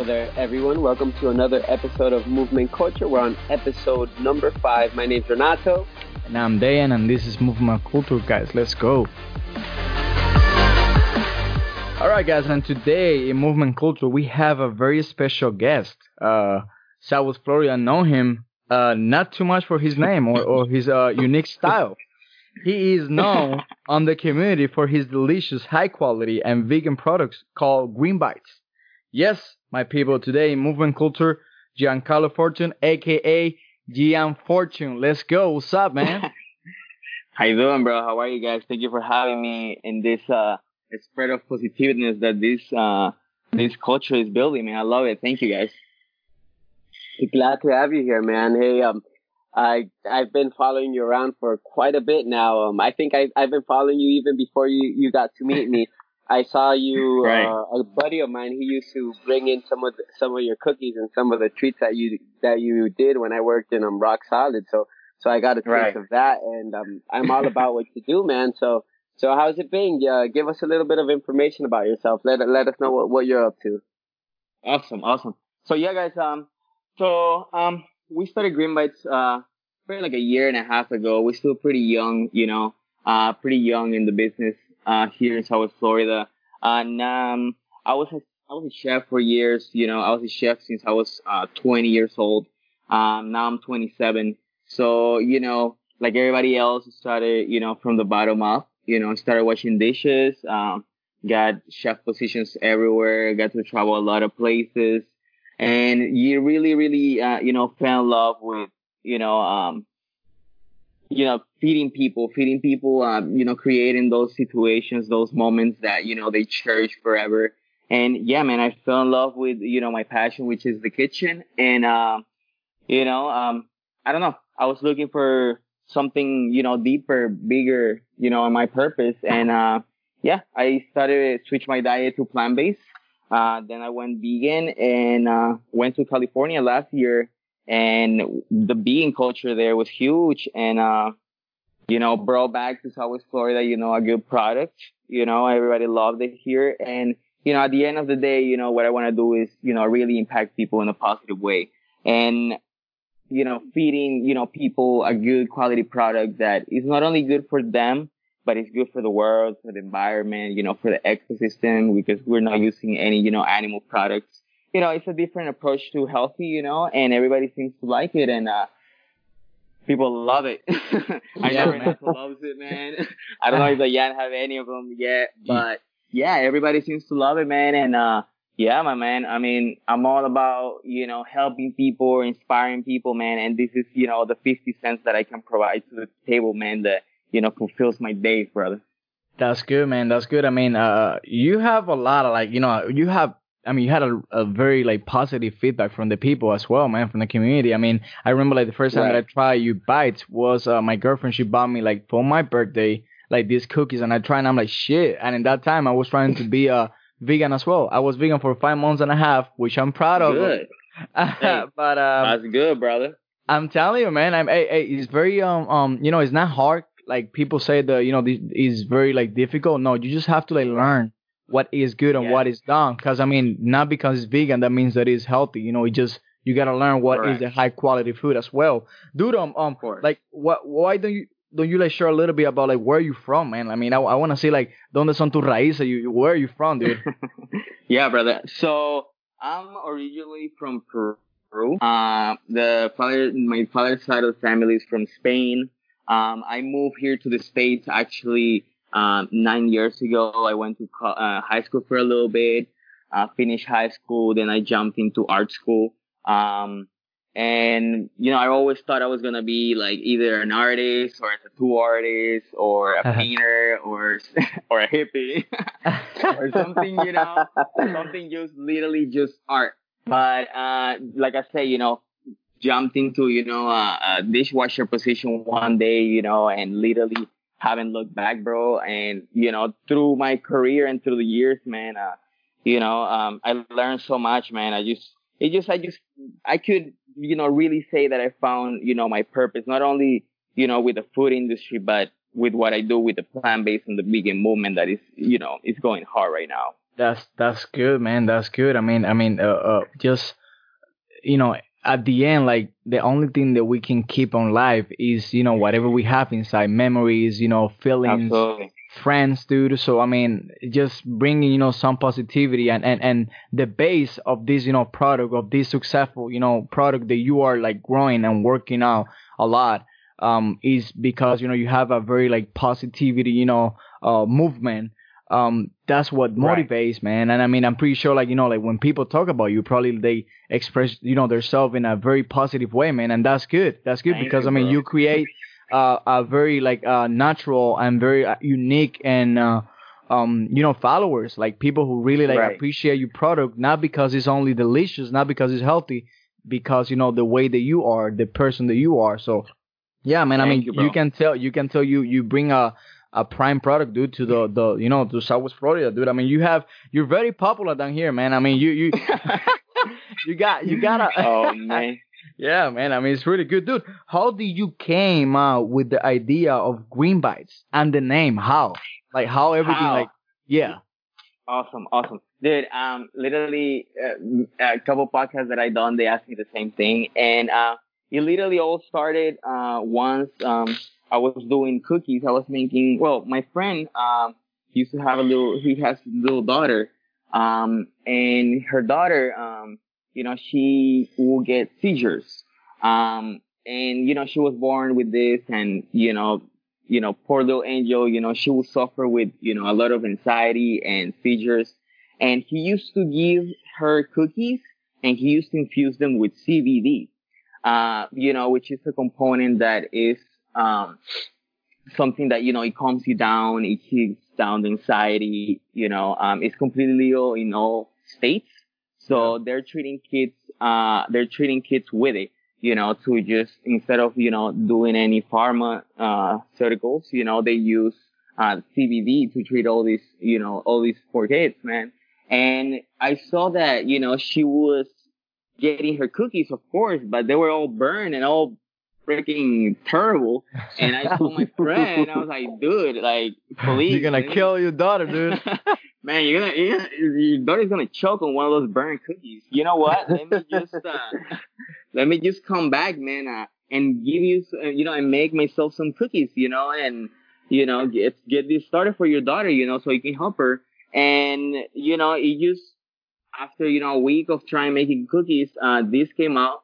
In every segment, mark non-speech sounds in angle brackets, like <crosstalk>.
Hello there, everyone. Welcome to another episode of Movement Culture. We're on episode number five. My name's Renato. And I'm Dayan, and this is Movement Culture, guys. Let's go. Alright, guys, and today in Movement Culture, we have a very special guest. Uh, South Florida know him uh, not too much for his name or, or his uh, unique style. He is known on the community for his delicious, high quality, and vegan products called Green Bites. Yes, my people, today in Movement Culture, Giancarlo Fortune, aka Gian Fortune. Let's go. What's up, man? <laughs> How you doing, bro? How are you guys? Thank you for having me in this uh spread of positiveness that this uh this culture is building, man. I love it. Thank you guys. Glad to have you here, man. Hey, um I I've been following you around for quite a bit now. Um I think I I've been following you even before you you got to meet me. <laughs> I saw you. <laughs> Right. Uh, a buddy of mine, he used to bring in some of the, some of your cookies and some of the treats that you that you did when I worked in um Rock Solid. So so I got a taste right. of that, and um I'm all about what you do, man. So so how's it been? Yeah, give us a little bit of information about yourself. Let let us know what what you're up to. Awesome, awesome. So yeah, guys. Um, so um, we started Green Bites uh, probably like a year and a half ago. We're still pretty young, you know, uh, pretty young in the business uh, here in South Florida. And um, I was a, I was a chef for years. You know, I was a chef since I was uh, 20 years old. Um, now I'm 27. So you know, like everybody else, started you know from the bottom up. You know, started washing dishes. Um, got chef positions everywhere. Got to travel a lot of places, and you really, really, uh, you know, fell in love with you know um, you know, feeding people, feeding people, uh, you know, creating those situations, those moments that, you know, they cherish forever. And yeah, man, I fell in love with, you know, my passion, which is the kitchen. And, uh, you know, um, I don't know. I was looking for something, you know, deeper, bigger, you know, on my purpose. And, uh, yeah, I started switch my diet to plant based. Uh, then I went vegan and, uh, went to California last year and the vegan culture there was huge. And uh you know brought back to southwest florida you know a good product. You know everybody loved it here. And you know at the end of the day you know what i want to do is you know really impact people in a positive way. And you know feeding you know people a good quality product that is not only good for them but it's good for the world for the environment you know for the ecosystem because we're not using any you know animal products you know, it's a different approach to healthy, you know, and everybody seems to like it and, uh, people love it. <laughs> I yeah, know Renato loves it, man. <laughs> I don't know if <laughs> Dayan have any of them yet, but yeah, everybody seems to love it, man. And, uh, yeah, my man. I mean, I'm all about, you know, helping people, inspiring people, man. And this is, you know, the 50 cents that I can provide to the table, man, that, you know, fulfills my days, brother. That's good, man. That's good. I mean, uh, you have a lot of like, you know, you have I mean, you had a, a very like positive feedback from the people as well, man, from the community. I mean, I remember like the first time right. that I tried you bites was uh, my girlfriend. She bought me like for my birthday like these cookies, and I tried, and I'm like shit. And in that time, I was trying to be a uh, vegan as well. I was vegan for five months and a half, which I'm proud of. Good. <laughs> hey, but um, that's good, brother. I'm telling you, man. I'm. Hey, hey, it's very um um. You know, it's not hard. Like people say that you know this is very like difficult. No, you just have to like learn what is good and yeah. what is done. Because I mean, not because it's vegan that means that it's healthy. You know, it just you gotta learn what Correct. is the high quality food as well. Dude, um, um, for like what? Why don't you? Don't you like share a little bit about like where you from, man? I mean, I, I want to see like donde son tus raíces? You, where are you from, dude? <laughs> yeah, brother. So I'm originally from Peru. Uh, the father, my father's side of the family is from Spain. Um, I moved here to the states actually um, nine years ago, I went to co- uh, high school for a little bit, uh, finished high school, then I jumped into art school. Um, and you know, I always thought I was gonna be like either an artist or a tattoo artist or a <laughs> painter or <laughs> or a hippie <laughs> or something, you know, something just literally just art. But uh, like I say, you know, jumped into you know a, a dishwasher position one day, you know, and literally haven't looked back, bro. And, you know, through my career and through the years, man, uh, you know, um, I learned so much, man. I just, it just, I just, I could, you know, really say that I found, you know, my purpose, not only, you know, with the food industry, but with what I do with the plant based and the vegan movement that is, you know, is going hard right now. That's that's good, man. That's good. I mean, I mean, uh, uh, just you know, at the end, like the only thing that we can keep on life is you know whatever we have inside, memories, you know, feelings, Absolutely. friends, dude. So I mean, just bringing you know some positivity and and and the base of this you know product of this successful you know product that you are like growing and working out a lot um is because you know you have a very like positivity you know uh movement um that's what Right. motivates man and i mean i'm pretty sure like you know like when people talk about you probably they express you know themselves in a very positive way man and that's good that's good Thank because you, i mean bro. you create uh, a very like uh natural and very uh, unique and uh um you know followers like people who really like Right. appreciate your product not because it's only delicious not because it's healthy because you know the way that you are the person that you are so yeah man i mean you, bro. can tell you can tell you you bring a a prime product dude to the the you know to southwest florida dude. I mean you have you're very popular down here man. I mean you you <laughs> you got you got a <laughs> oh <laughs> man. yeah man. I mean it's really good dude. How did you came out with the idea of green bites and the name? How? Like how everything How? like yeah. Awesome, awesome, dude. Um, literally, uh, a couple podcasts that I done, they asked me the same thing, and uh, it literally all started uh once um I was doing cookies. I was making. Well, my friend um used to have a little. He has a little daughter, um, and her daughter um, you know, she will get seizures, um, and you know, she was born with this, and you know, you know, poor little angel, you know, she will suffer with, you know, a lot of anxiety and seizures. And he used to give her cookies and he used to infuse them with CBD, uh, you know, which is a component that is, um, something that, you know, it calms you down. It keeps down the anxiety, you know, um, it's completely legal in all states. So they're treating kids, uh, they're treating kids with it you know, to just instead of you know doing any pharma uh you know, they use uh CBD to treat all these, you know, all these poor kids, man. And I saw that, you know, she was getting her cookies, of course, but they were all burned and all freaking terrible. <laughs> And I told my friend, I was like, dude, like, please. you're gonna kill your daughter dude <laughs> Man, you're gonna, you're gonna, your daughter's gonna choke on one of those burnt cookies. You know what? Let me just, uh, <laughs> let me just come back, man, uh, and give you, uh, you know, and make myself some cookies, you know, and, you know, get, get this started for your daughter, you know, so you can help her. And, you know, it just, after, you know, a week of trying making cookies, uh, this came out,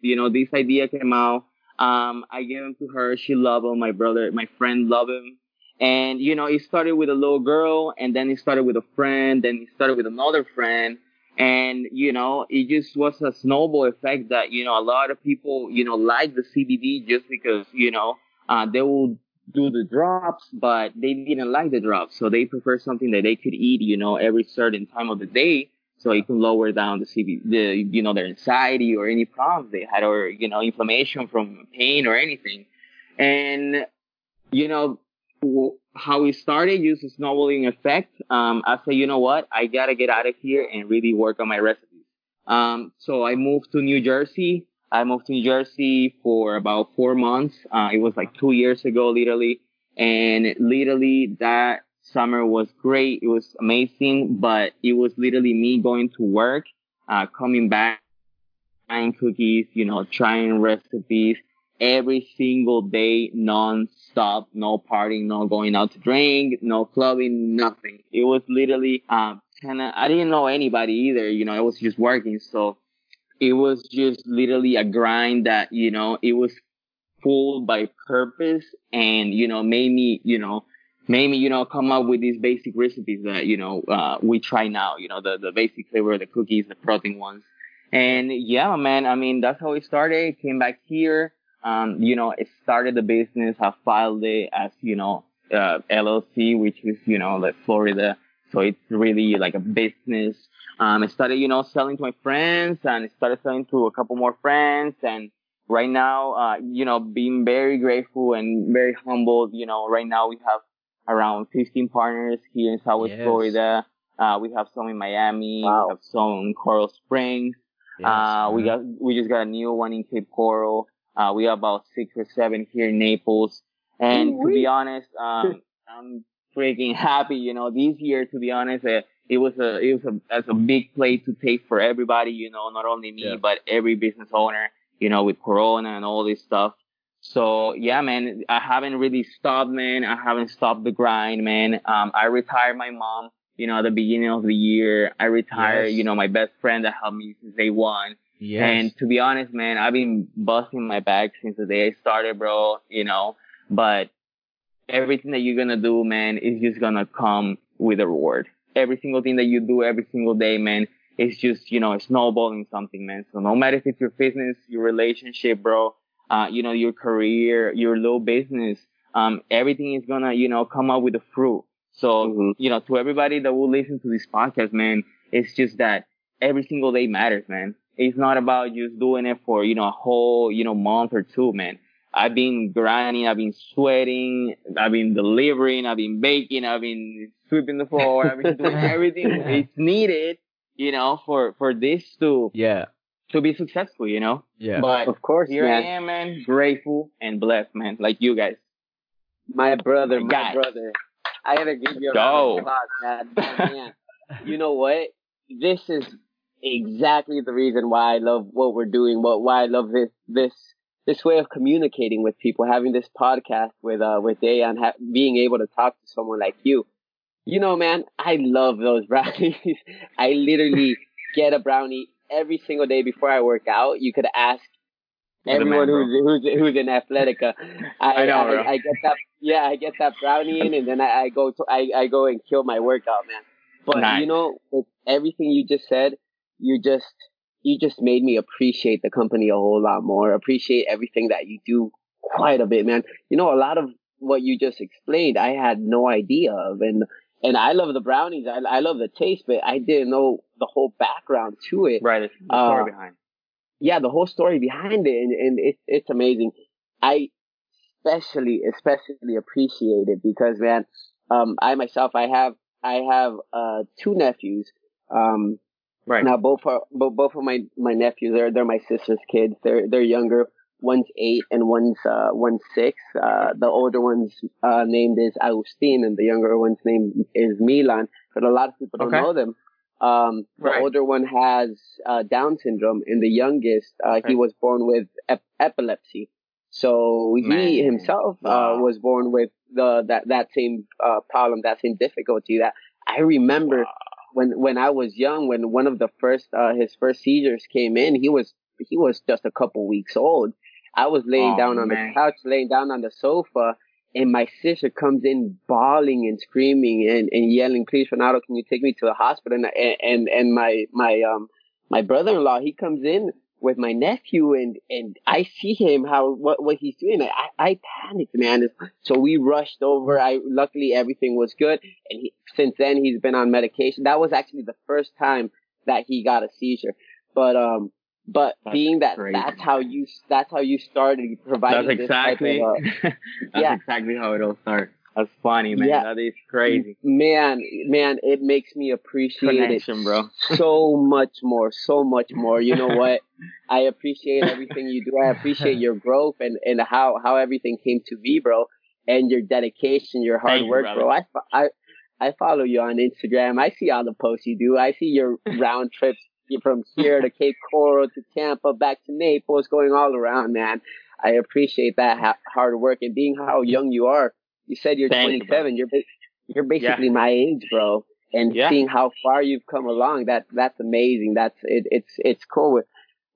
you know, this idea came out. Um, I gave them to her. She loved them. My brother, my friend loved them. And, you know, it started with a little girl and then it started with a friend, then it started with another friend. And, you know, it just was a snowball effect that, you know, a lot of people, you know, like the CBD just because, you know, uh, they will do the drops, but they didn't like the drops. So they prefer something that they could eat, you know, every certain time of the day. So it can lower down the CBD, the, you know, their anxiety or any problems they had or, you know, inflammation from pain or anything. And, you know, how it started, just a snowballing effect. Um, I said, you know what? I gotta get out of here and really work on my recipes. Um, so I moved to New Jersey. I moved to New Jersey for about four months. Uh, it was like two years ago, literally. And literally that summer was great. It was amazing, but it was literally me going to work, uh, coming back, trying cookies, you know, trying recipes every single day, non-stop, no partying, no going out to drink, no clubbing, nothing. It was literally, um, kind of, I didn't know anybody either, you know, I was just working. So it was just literally a grind that, you know, it was full by purpose and, you know, made me, you know, made me, you know, come up with these basic recipes that, you know, uh, we try now, you know, the, the basic flavor, the cookies, the protein ones. And yeah, man, I mean, that's how it started. Came back here. Um, you know, it started the business. I filed it as, you know, uh, LLC, which is, you know, like Florida. So it's really like a business. Um, I started, you know, selling to my friends and I started selling to a couple more friends. And right now, uh, you know, being very grateful and very humbled, you know, right now we have around 15 partners here in Southwest Yes. Florida. Uh, we have some in Miami. Wow. We have some in Coral Springs. uh, we got, we just got a new one in Cape Coral. Uh, we have about six or seven here in Naples. And to be honest, um, <laughs> I'm freaking happy, you know, this year, to be honest, uh, it was a it was a as a big play to take for everybody, you know, not only me Yeah. but every business owner, you know, with Corona and all this stuff. So yeah, man, I haven't really stopped, man. I haven't stopped the grind, man. Um, I retired my mom, you know, at the beginning of the year. I retired, Yes. you know, my best friend that helped me since day one. Yes. And to be honest, man, I've been busting my back since the day I started, bro, you know, but everything that you're going to do, man, is just going to come with a reward. Every single thing that you do every single day, man, is just, you know, snowballing something, man. So no matter if it's your business, your relationship, bro, uh, you know, your career, your little business, um, everything is going to, you know, come up with a fruit. So, Mhm. you know, to everybody that will listen to this podcast, man, it's just that every single day matters, man. It's not about just doing it for, you know, a whole, you know, month or two, man. I've been grinding, I've been sweating, I've been delivering, I've been baking, I've been sweeping the floor, I've been doing <laughs> everything it's needed, you know, for, for this to, yeah. To be successful, you know? Yeah. But Of course, here man. I am, man, grateful and blessed, man, like you guys. My brother, My my guy. brother. I gotta give you a Go. round of applause, man. <laughs> Man. You know what? This is exactly the reason why I love what we're doing. What why I love this this this way of communicating with people. Having this podcast with uh with Dayan, ha- being able to talk to someone like you. You know, man, I love those brownies. <laughs> I literally get a brownie every single day before I work out. You could ask everyone who's who's who's in Athletica. <laughs> I, I know, bro. I, I get that. Yeah, I get that brownie in, and then I, I go to I, I go and kill my workout, man. But Nice. you know, with everything you just said, you just you just made me appreciate the company a whole lot more. Appreciate everything that you do quite a bit, man. You know, a lot of what you just explained, I had no idea of, and and I love the brownies. I I love the taste, but I didn't know the whole background to it Right, the the Uh, story behind. yeah, the whole story behind it, and, and it's it's amazing. I especially especially appreciate it because man, um, I myself I have I have uh two nephews. Um, Right. now both are both both of my my nephews they're they're my sister's kids. They're they're younger. One's eight and one's uh one's six. Uh, the older one's uh named is Agustin, and the younger one's name is Milan. But a lot of people don't Okay. know them. Um, the Right. older one has uh, Down syndrome, and the youngest uh, Okay. he was born with ep- epilepsy. So he Man. himself uh, Wow. was born with the that that same uh, problem, that same difficulty. That I remember when when I was young, when one of the first uh, his first seizures came in, he was he was just a couple weeks old. I was laying Oh, down on man. the couch, laying down on the sofa, and my sister comes in bawling and screaming and, and yelling, "Please, Renato, can you take me to the hospital?" And and and my my um my brother-in-law he comes in with my nephew and and I see him how what what he's doing. I I panicked, man. So we rushed over. I luckily everything was good, and he, since then he's been on medication. That was actually the first time that he got a seizure, but um. But That's being that crazy. that's how you that's how you started providing That's exactly, of, uh, <laughs> that's yeah. exactly how it all starts. That's funny, man. Yeah. That is crazy. Man, man, it makes me appreciate Connection, it bro. <laughs> so much more, so much more. You know what? <laughs> I appreciate everything you do. I appreciate your growth and, and how, how everything came to be, bro. And your dedication, your hard Thank work, brother. bro. I, I, I follow you on Instagram. I see all the posts you do. I see your round trips from here to Cape Coral to Tampa, back to Naples, going all around, man. I appreciate that ha- hard work and being how young you are. You said you're Thank you, 27. you're ba- you're basically my age, bro. And Yeah. seeing how far you've come along, that that's amazing. That's it, it's it's cool with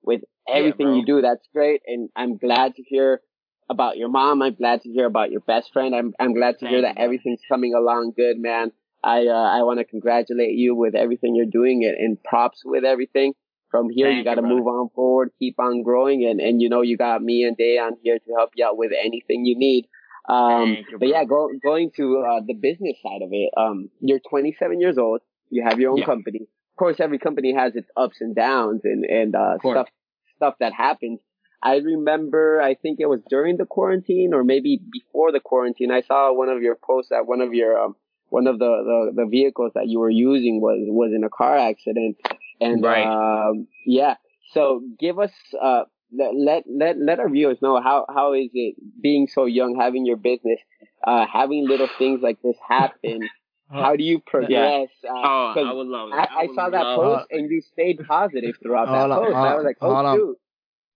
with everything bro. you do. That's great, and I'm glad to hear about your mom. I'm glad to hear about your best friend. I'm I'm glad to hear that everything's coming along good, man. I uh, I want to congratulate you with everything you're doing and, and props with everything. From here, Thank you got to move on forward, keep on growing, and and you know you got me and Dayan here to help you out with anything you need. Um, you, but yeah, go, going to uh, the business side of it. Um, you're 27 years old. You have your own Yeah. company. Of course, every company has its ups and downs and and uh, stuff stuff that happens. I remember, I think it was during the quarantine or maybe before the quarantine. I saw one of your posts that one of your um, one of the, the the vehicles that you were using was was in a car accident, and Right. um, yeah. So give us uh, let, let let let our viewers know how how is it being so young, having your business, uh, having little things like this happen, how do you progress? Yeah. Uh, oh, I would love it. I, I, I saw that post and you stayed positive throughout that post. On, I was like, oh shoot.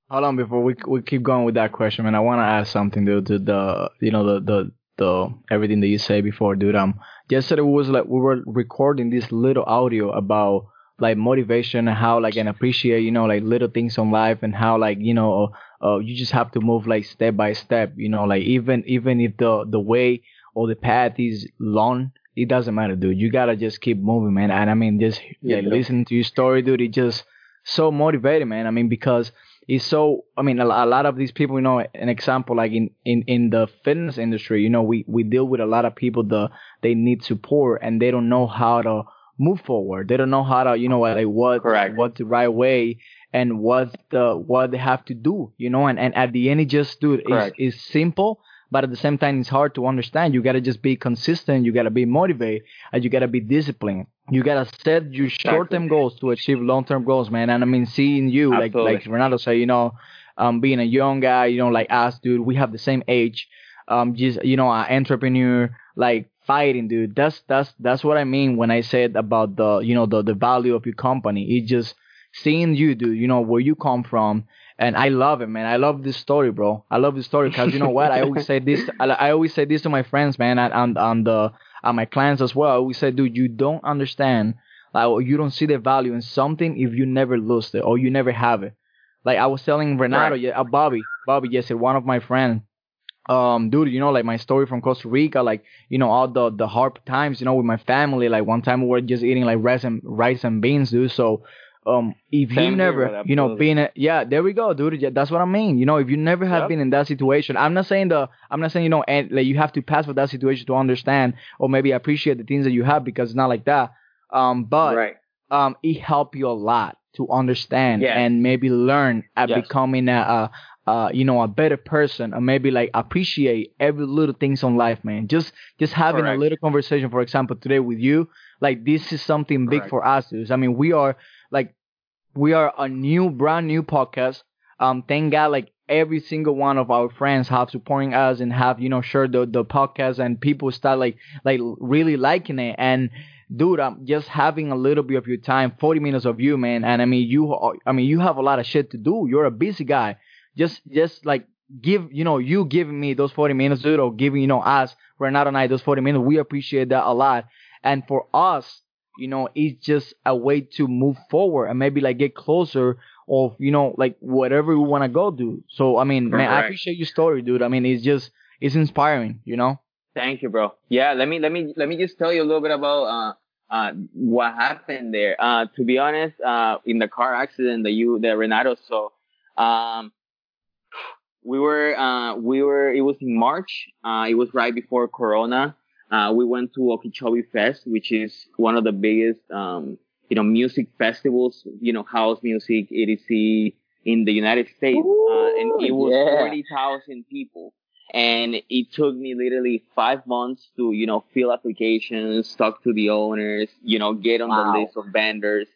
Hold on, before we we keep going with that question, man. I want to ask something, dude. To the you know the the the everything that you say before, dude. Um, yesterday was like we were recording this little audio about like motivation and how like and appreciate you know like little things in life and how like you know uh, you just have to move like step by step. You know, like even even if the the way or the path is long, it doesn't matter, dude. You gotta just keep moving, man. And I mean, just yeah, like, listening to your story, dude. It just so motivating, man. I mean, because it's so i mean a, a, lot of these people you know an example like in, in in the fitness industry you know we we deal with a lot of people the they need support and they don't know how to move forward they don't know how to you know what? like what Correct. what's the right way and what the what they have to do you know and and at the end it just dude is is simple but at the same time it's hard to understand you gotta just be consistent you gotta be motivated and you gotta be disciplined you gotta set your short-term goals to achieve long-term goals, man. And I mean, seeing you, Absolutely. like like Renato said, you know, um, being a young guy, you know, like us, dude, we have the same age. Um, just you know, an entrepreneur, like fighting, dude. That's that's that's what I mean when I said about the you know the the value of your company. It just seeing you, dude. You know where you come from, and I love it, man. I love this story, bro. I love this story because you know what? I always <laughs> say this. I, I always say this to my friends, man, on on the and my clients as well. We say, dude, you don't understand, like, you don't see the value in something if you never lose it or you never have it. Like I was telling Renato, right. yeah, uh, Bobby, Bobby yesterday, one of my friends, um, dude, you know, like my story from Costa Rica, like, you know, all the, the hard times, you know, with my family, like one time we were just eating like rice and, rice and beans, dude. So, um, if Same you never, you know, been, a, yeah, there we go, dude. Yeah, that's what I mean. You know, if you never have yep. been in that situation, I'm not saying the, I'm not saying you know, and like you have to pass for that situation to understand or maybe appreciate the things that you have because it's not like that. Um, but right. um, it helped you a lot to understand yes. and maybe learn at yes. becoming a, a, a, you know, a better person or maybe like appreciate every little things on life, man. Just, just having Correct. a little conversation, for example, today with you, like this is something big Correct. for us, dude. I mean, we are like we are a new, brand new podcast. Um, thank God, like every single one of our friends have supporting us and have you know shared the the podcast and people start like like really liking it. And dude i'm just having a little bit of your time 40 minutes of you man. And i mean you i mean you have a lot of shit to do. You're a busy guy. Just just like give you know you giving me those 40 minutes dude or giving you know us renato and i those 40 minutes we appreciate that a lot. And for us you know, it's just a way to move forward and maybe like get closer of, you know, like whatever we want to go do. So, I mean, man, I appreciate your story, dude. I mean, it's just, it's inspiring, you know? Thank you, bro. Yeah, let me, let me, let me just tell you a little bit about, uh, uh, what happened there. Uh, to be honest, uh, in the car accident that you, that Renato saw, um, we were, uh, we were, it was in March. Uh, it was right before Corona. Uh, we went to Okeechobee Fest, which is one of the biggest, um, you know, music festivals, you know, house music, EDC in the United States. Ooh, uh, and it was yeah. 40,000 people. And it took me literally five months to, you know, fill applications, talk to the owners, you know, get on wow. the list of vendors.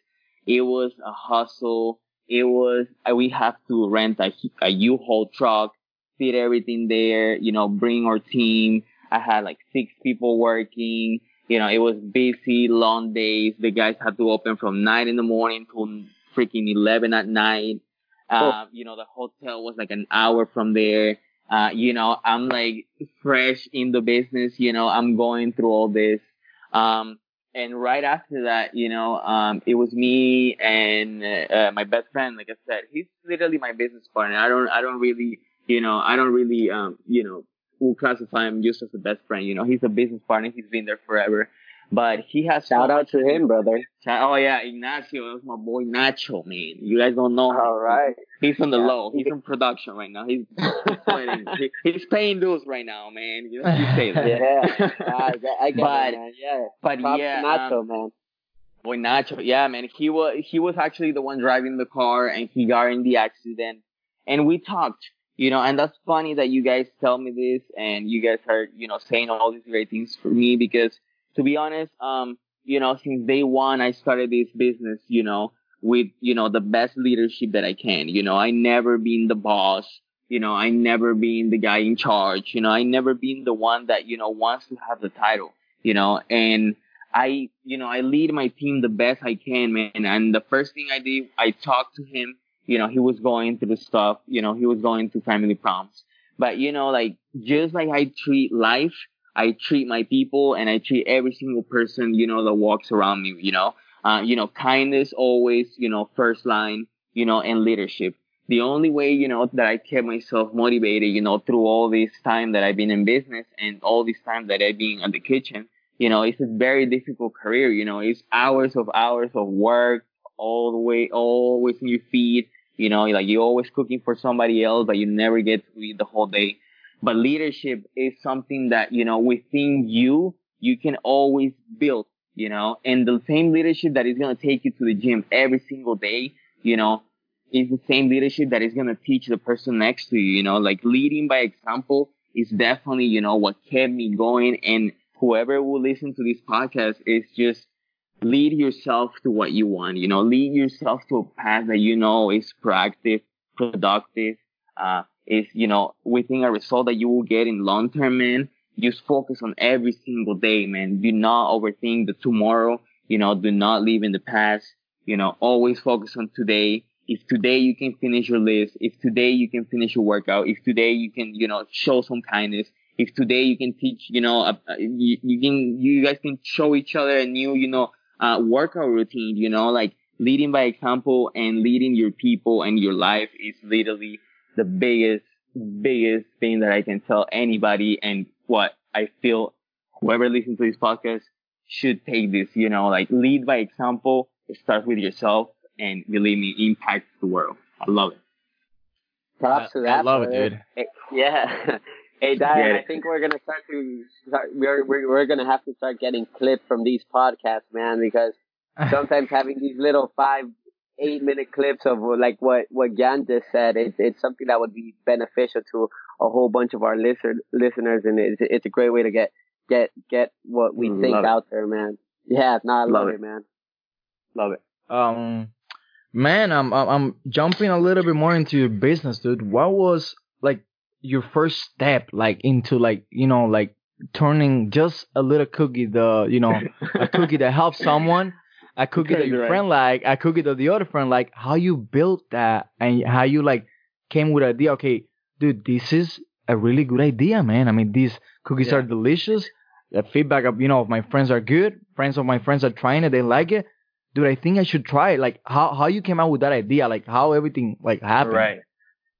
It was a hustle. It was, uh, we have to rent a, a U-Haul truck, fit everything there, you know, bring our team I had like six people working. You know, it was busy, long days. The guys had to open from nine in the morning to freaking 11 at night. Uh, you know, the hotel was like an hour from there. Uh, you know, I'm like fresh in the business, you know, I'm going through all this. Um, and right after that, you know, um, it was me and, uh, my best friend, like I said, he's literally my business partner. I don't, I don't really, you know, I don't really, um, you know, will classify him just as a best friend. You know, he's a business partner. He's been there forever. But he has shout out to him, brother. Oh yeah, Ignacio, that's my boy Nacho, man. You guys don't know. All right. He's on the yeah. low. He's in production right now. He's he's, <laughs> he's paying dues right now, man. You, know, you say that. yeah, <laughs> I get, I get but, it, man. Yeah, but Props yeah, Nacho, um, man. Boy Nacho, yeah, man. He was he was actually the one driving the car, and he got in the accident. And we talked you know, and that's funny that you guys tell me this and you guys are, you know, saying all these great things for me because to be honest, um, you know, since day one, I started this business, you know, with, you know, the best leadership that I can. You know, I never been the boss. You know, I never been the guy in charge. You know, I never been the one that, you know, wants to have the title, you know, and, I, you know, I lead my team the best I can, man. And the first thing I did, I talked to him. You know, he was going through stuff. You know, he was going through family problems. But you know, like just like I treat life, I treat my people, and I treat every single person, you know, that walks around me. You know, uh, you know, kindness always, you know, first line. You know, and leadership. The only way, you know, that I kept myself motivated, you know, through all this time that I've been in business and all this time that I've been in the kitchen you know, it's a very difficult career. You know, it's hours of hours of work all the way, always in your feet. You know, like you're always cooking for somebody else, but you never get to eat the whole day. But leadership is something that, you know, within you, you can always build, you know, and the same leadership that is going to take you to the gym every single day, you know, is the same leadership that is going to teach the person next to you, you know, like leading by example is definitely, you know, what kept me going. And whoever will listen to this podcast is just lead yourself to what you want. You know, lead yourself to a path that you know is proactive, productive, uh, is, you know, within a result that you will get in long term, man. Just focus on every single day, man. Do not overthink the tomorrow. You know, do not live in the past. You know, always focus on today. If today you can finish your list, if today you can finish your workout, if today you can, you know, show some kindness, if today you can teach, you know, uh, you, you, can, you guys can show each other a new, you know, uh, workout routine, you know, like leading by example and leading your people and your life is literally the biggest, biggest thing that I can tell anybody and what I feel whoever listens to this podcast should take this, you know, like lead by example, start with yourself and believe me, impact the world. I love it. Props to that. I love it, dude. <laughs> Yeah. Hey, Dayan, I think we're gonna start to start, we're, we're we're gonna have to start getting clips from these podcasts, man, because <laughs> sometimes having these little five, eight minute clips of like what what Gian just said, it's it's something that would be beneficial to a whole bunch of our listener, listeners, and it's it's a great way to get get get what we mm, think out it. there, man. Yeah, no, I love, love it. it, man. Love it. Um, man, I'm I'm jumping a little bit more into your business, dude. What was your first step like into like you know like turning just a little cookie the you know a <laughs> cookie that helps someone a cookie that your right. friend like a cookie that the other friend like how you built that and how you like came with idea okay dude this is a really good idea man. I mean these cookies yeah. are delicious. The feedback of you know of my friends are good. Friends of my friends are trying it. They like it. Dude i think i should try it. Like how how you came out with that idea? Like how everything like happened? Right.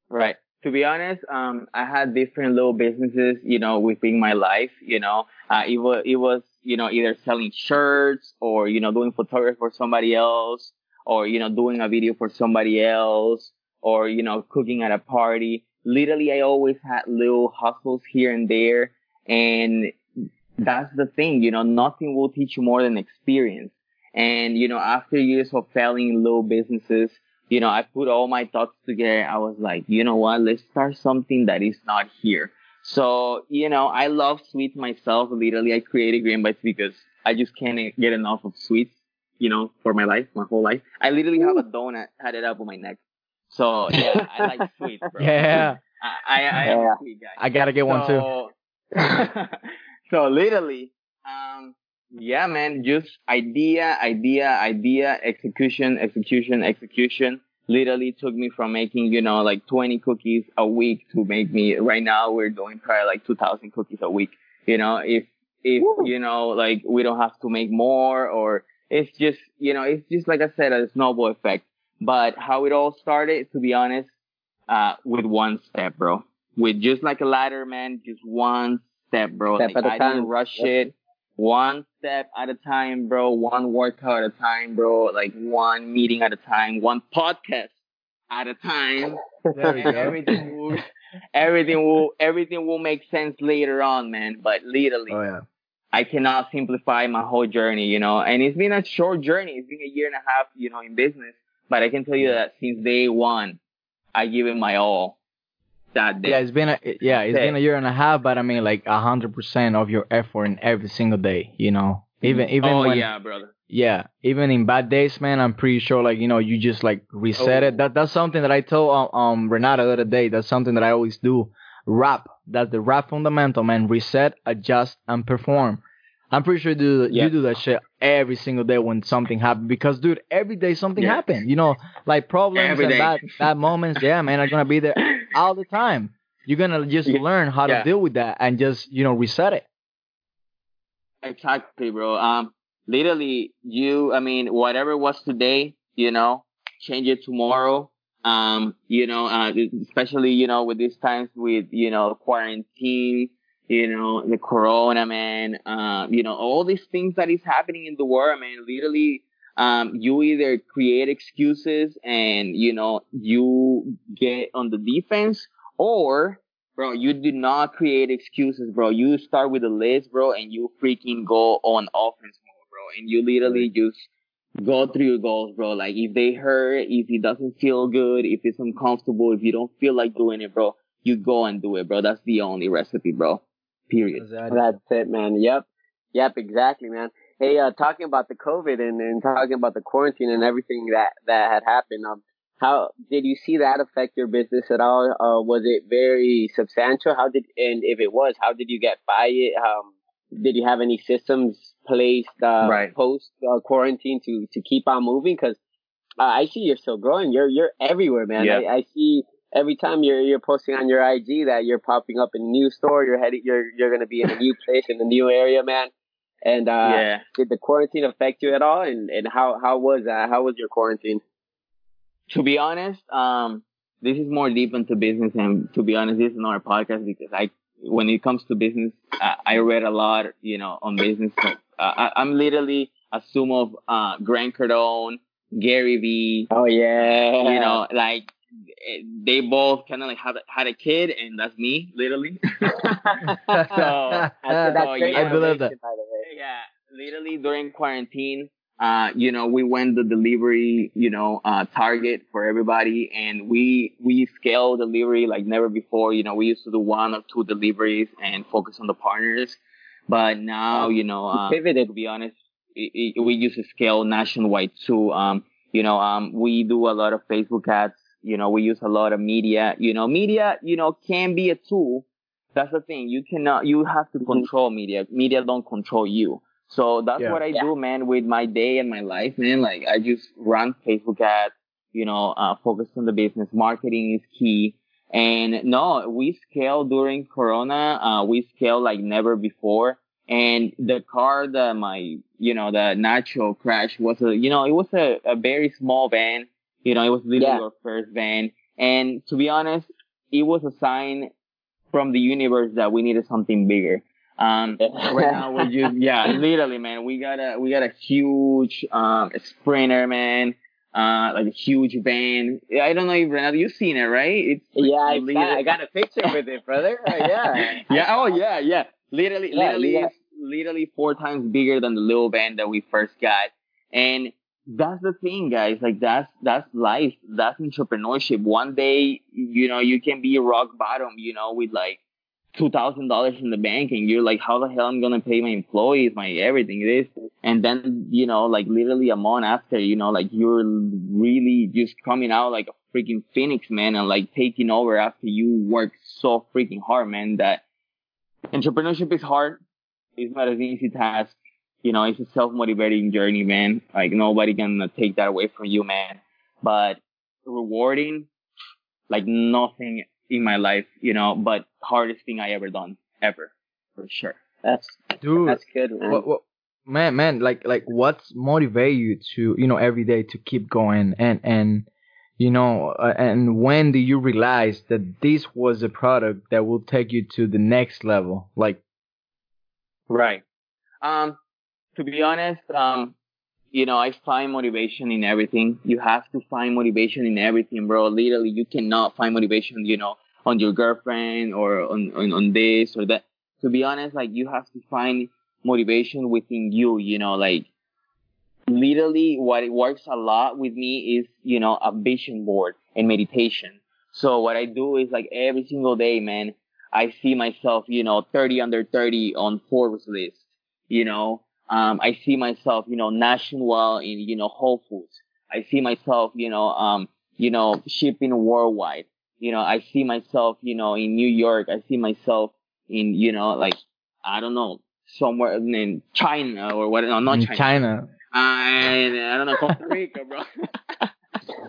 Right to be honest, um, I had different little businesses, you know, within my life, you know, uh, it was, it was, you know, either selling shirts or, you know, doing photography for somebody else or, you know, doing a video for somebody else or, you know, cooking at a party. Literally, I always had little hustles here and there. And that's the thing, you know, nothing will teach you more than experience. And, you know, after years of failing in little businesses, you know, I put all my thoughts together. I was like, you know what? Let's start something that is not here. So, you know, I love sweets myself. Literally, I created Green Bites because I just can't get enough of sweets, you know, for my life, my whole life. I literally have a donut tied up on my neck. So, yeah, I like <laughs> sweets, bro. Yeah. I, I, I am a sweet guy. I gotta get so, one too. so, <laughs> literally, um, yeah, man, just idea, idea, idea, execution, execution, execution. Literally took me from making, you know, like 20 cookies a week to make me, right now we're doing probably like 2000 cookies a week. You know, if, if, Woo. you know, like we don't have to make more or it's just, you know, it's just like I said, a snowball effect. But how it all started, to be honest, uh, with one step, bro. With just like a ladder, man, just one step, bro. Step like, I time. didn't rush yep. it one step at a time, bro. One workout at a time, bro. Like one meeting at a time, one podcast at a time. everything will, everything will, everything will make sense later on, man. But literally, oh, yeah. I cannot simplify my whole journey, you know. And it's been a short journey. It's been a year and a half, you know, in business. But I can tell you that since day one, I give it my all that day. Yeah, it's been a yeah, it's been a year and a half, but I mean like a hundred percent of your effort in every single day, you know. Even even oh when, yeah, brother. Yeah, even in bad days, man, I'm pretty sure like you know you just like reset oh. it. That that's something that I told um, um Renato the other day. That's something that I always do. Rap. That's the rap fundamental, man. Reset, adjust, and perform. I'm pretty sure you do, Yeah. you do that shit every single day when something happens. Because, dude, every day something Yeah. happens. You know, like problems Every and day. bad, bad moments. Yeah, man, are gonna be there <laughs> all the time. You're gonna just Yeah. learn how to Yeah. deal with that and just, you know, reset it. Exactly, bro. Um, literally, you. I mean, whatever was today, you know, change it tomorrow. Um, you know, uh, especially you know with these times with you know quarantine, you know the corona, man. Um, you know all these things that is happening in the world, man. Literally, um, you either create excuses and you know you get on the defense, or bro, you do not create excuses, bro. You start with a list, bro, and you freaking go on offense mode, bro. And you literally just go through your goals, bro. Like if they hurt, if it doesn't feel good, if it's uncomfortable, if you don't feel like doing it, bro, you go and do it, bro. That's the only recipe, bro. Period. That's it, man. Yep. Yep, exactly, man. Hey, uh, talking about the COVID and, and talking about the quarantine and everything that, that had happened, um, how did you see that affect your business at all? Uh, was it very substantial? How did, and if it was, how did you get by it? Um, did you have any systems placed, uh, Right. post uh, quarantine to, to keep on moving? Cause, uh, I see you're still growing. You're, you're everywhere, man. Yeah. I, I see every time you're you're posting on your IG that you're popping up in a new store, you're heading you're you're gonna be in a new place in a new area, man. And uh yeah. did the quarantine affect you at all? And and how how was that? How was your quarantine? To be honest, um, this is more deep into business, and to be honest, this is not a podcast because I, when it comes to business, I, I read a lot, you know, on business. So, uh, I, I'm literally a sum of uh, Grant Cardone, Gary Vee, Oh yeah. you know, like they both kind of like had a, had a kid, and that's me, literally. <laughs> so, <laughs> That's, that's so, yeah. I believe that. by the way. yeah, literally during quarantine, uh, you know, we went the delivery, you know, uh, target for everybody and we, we scale delivery like never before. You know, we used to do one or two deliveries and focus on the partners. But now, you know, You uh, pivoted. to be honest, it, it, we use to scale nationwide too. Um, you know, um, we do a lot of Facebook ads. You know, we use a lot of media. You know, media, you know, can be a tool. That's the thing. You cannot, you have to control media. Media don't control you. So that's Yeah. what I Yeah. do, man, with my day and my life, man. Like I just run Facebook ads, you know, uh, focus on the business. Marketing is key. And no, we scale during Corona. Uh, we scale like never before. And the car that my, you know, the Nacho crash was a, you know, it was a, a very small van. You know, it was literally Yeah. our first van. And to be honest, it was a sign from the universe that we needed something bigger. Um, <laughs> right now we're just, yeah, literally, man, we got a, we got a huge, um, sprinter, man. Uh, like a huge van. I don't know if Renato, you've seen it, right? It's Yeah, I got, I got a picture with it, brother. <laughs> Uh, yeah. yeah. Oh, yeah, yeah. Literally, Yeah, literally, yeah. literally four times bigger than the little van that we first got. And that's the thing, guys. Like that's that's life. That's entrepreneurship. One day, you know, you can be rock bottom, you know, with like two thousand dollars in the bank, and you're like, how the hell I'm gonna pay my employees, my everything, this, and then you know, like literally a month after, you know, like you're really just coming out like a freaking phoenix, man, and like taking over after you work so freaking hard, man. That entrepreneurship is hard. It's not an easy task. You know, it's a self-motivating journey, man. Like nobody can uh, take that away from you, man. But rewarding, like nothing in my life, you know, but hardest thing I ever done, ever, for sure. That's Dude, that's good, man. what, what, man, man, like, like, what's motivate you to, you know, every day to keep going and, and, you know, uh, and when do you realize that this was a product that will take you to the next level? Like, Right. Um, to be honest, um, you know, I find motivation in everything. You have to find motivation in everything, bro. Literally, you cannot find motivation, you know, on your girlfriend or on, on, on this or that. To be honest, like you have to find motivation within you, you know, like literally what it works a lot with me is, you know, a vision board and meditation. So what I do is like every single day, man, I see myself, you know, 30 under 30 on Forbes list, you know, um, I see myself, you know, national in, you know, Whole Foods. I see myself, you know, um, you know, shipping worldwide. You know, I see myself, you know, in New York. I see myself in, you know, like, I don't know, somewhere in China or what? No, not In China. China. Uh, and I don't know Costa Rica, bro. <laughs>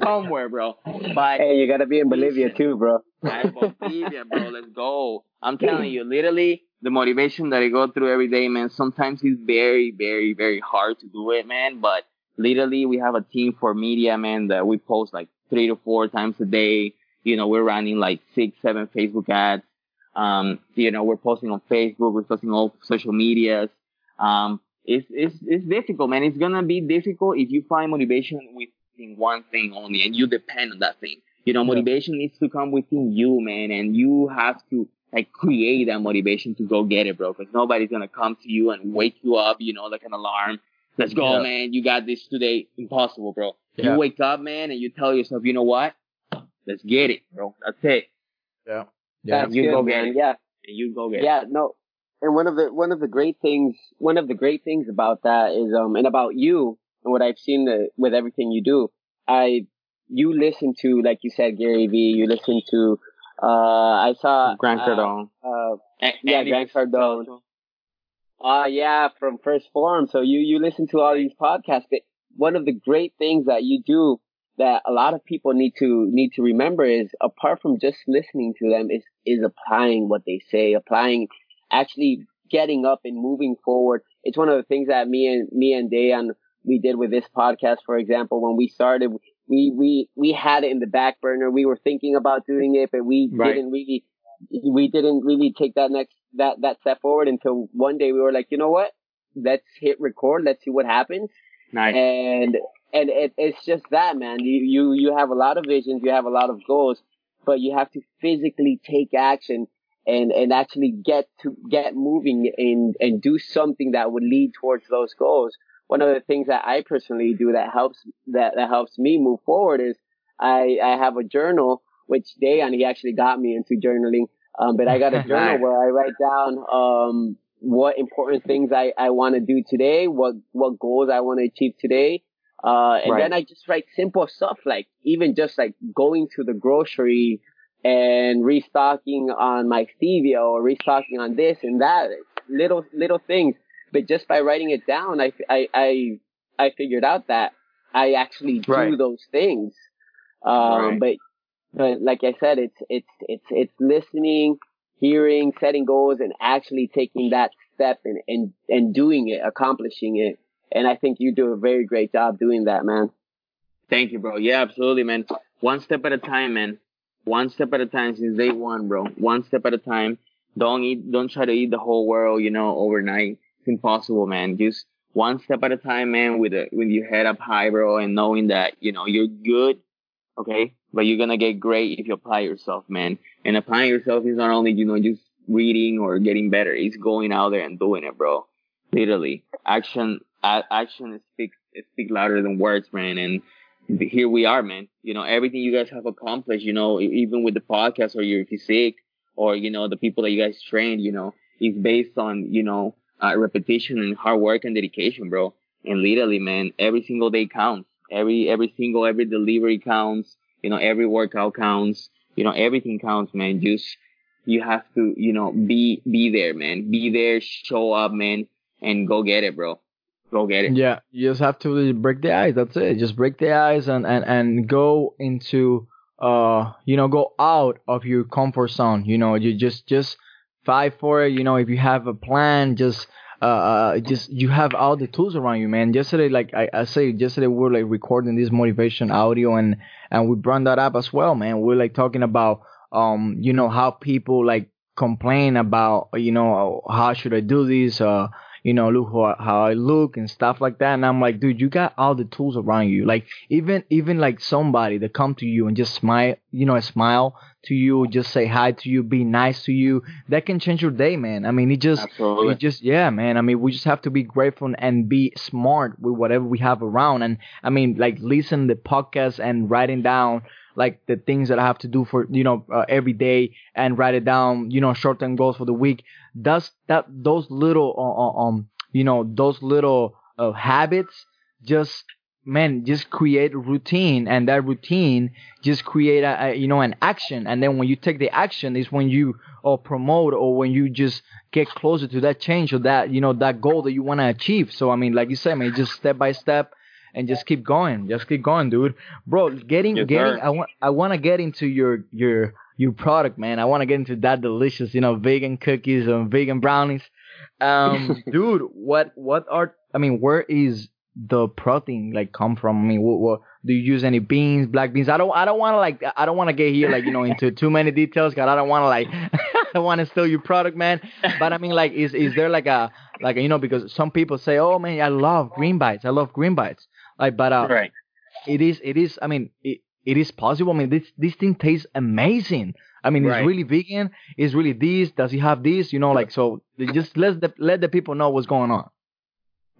somewhere, bro. But Hey, you gotta be in Bolivia too, bro. Right, Bolivia, bro. Let's go. I'm telling you, literally, the motivation that I go through every day, man. Sometimes it's very, very, very hard to do it, man. But literally, we have a team for media, man, that we post like three to four times a day. You know, we're running like six, seven Facebook ads. Um, you know, we're posting on Facebook, we're posting all social medias. Um, it's, it's, it's difficult, man. It's gonna be difficult if you find motivation within one thing only and you depend on that thing. You know, Yeah. motivation needs to come within you, man, and you have to like create that motivation to go get it, bro. Because nobody's gonna come to you and wake you up, you know, like an alarm. Let's go, Yeah. man. You got this today. Impossible, bro. Yeah. You wake up, man, and you tell yourself, you know what? Let's get it, bro. That's it. Yeah. That's you good, go man. get it. Yeah. And you go get it. Yeah, no. And one of the one of the great things one of the great things about that is um and about you and what I've seen the, with everything you do, I you listen to like you said Gary Vee, you listen to uh I saw Grant uh, Cardone. Uh, A- yeah, Andy Grant Cardone. Frisco. uh yeah, from 1st Phorm. So you you listen to all these podcasts. But one of the great things that you do that a lot of people need to need to remember is apart from just listening to them is is applying what they say, applying actually getting up and moving forward. It's one of the things that me and me and Dayan we did with this podcast, for example, when we started, we we we had it in the back burner. We were thinking about doing it, but we Right. didn't really we didn't really take that next that that step forward until one day we were like, you know what? Let's hit record. Let's see what happens Nice. and and it, it's just that man you, you you have a lot of visions you have a lot of goals but you have to physically take action and and actually get to get moving and and do something that would lead towards those goals one of the things that i personally do that helps that that helps me move forward is i i have a journal which Dayan, he actually got me into journaling um but i got a <laughs> journal where i write down um what important things I, I want to do today, what what goals I want to achieve today. Uh, and Right. then I just write simple stuff like even just like going to the grocery and restocking on my stevia or restocking on this and that, little little things. But just by writing it down, I I I, I figured out that I actually do Right. those things. Um, Right. but but like I said, it's it's it's it's listening, hearing, setting goals, and actually taking that step and and and doing it, accomplishing it. And I think you do a very great job doing that, man. Thank you, bro. Yeah, absolutely, man. One step at a time, man. One step at a time since day one, bro. One step at a time. Don't eat, don't try to eat the whole world, you know, overnight. It's impossible, man. Just one step at a time, man, with a, with your head up high, bro, and knowing that, you know, you're good, okay? But you're gonna get great if you apply yourself, man. And applying yourself is not only, you know, just reading or getting better. It's going out there and doing it, bro. Literally. Action, action speaks, it speaks louder than words, man. And here we are, man. You know, everything you guys have accomplished, you know, even with the podcast or your physique or, you know, the people that you guys trained, you know, is based on, you know, uh, repetition and hard work and dedication, bro. And literally, man, every single day counts. Every, every single, every delivery counts. You know, every workout counts. You know, everything counts, man. Just, you have to, you know, be, be there, man. Be there, show up, man, and go get it, bro. Go get it. Yeah, you just have to break the ice. That's it. Just break the ice and and and go into uh you know go out of your comfort zone. You know, you just just fight for it. You know, if you have a plan, just uh, uh just you have all the tools around you, man. Yesterday, like I, I say, yesterday we were like recording this motivation audio and and we brought that up as well, man. We're like talking about um you know how people like complain about you know how should I do this uh you know, look how, how I look and stuff like that. And I'm like, dude, you got all the tools around you. Like even even like somebody that come to you and just smile, you know, smile to you, just say hi to you, be nice to you, that can change your day, man. I mean, it just Absolutely. it just yeah, man. I mean, we just have to be grateful and be smart with whatever we have around. And I mean, like listen to the podcast and writing down like the things that I have to do for you know uh, every day and write it down. You know, short term goals for the week. Does that those little uh, uh, um you know those little uh, habits just man just create routine and that routine just create a, a you know an action and then when you take the action is when you or promote or when you just get closer to that change or that you know that goal that you want to achieve so i mean like you said man just step by step and just keep going just keep going dude bro getting Yes, getting sir. i want i want to get into your your your product man i want to get into that delicious you know vegan cookies and vegan brownies um <laughs> dude what what are i mean where is the protein like come from? I mean, what, what do you use any beans, black beans? I don't, I don't want to like, I don't want to get here like you know into too many details, cause I don't want to like, <laughs> I want to steal your product, man. But I mean, like, is is there like a like you know because some people say, oh man, I love green bites, I love green bites, like, but uh, right. it is, it is, I mean, it, it is possible. I mean, this this thing tastes amazing. I mean, Right. it's really vegan. It's really this. Does it have this? You know, like so. Just let the let the people know what's going on.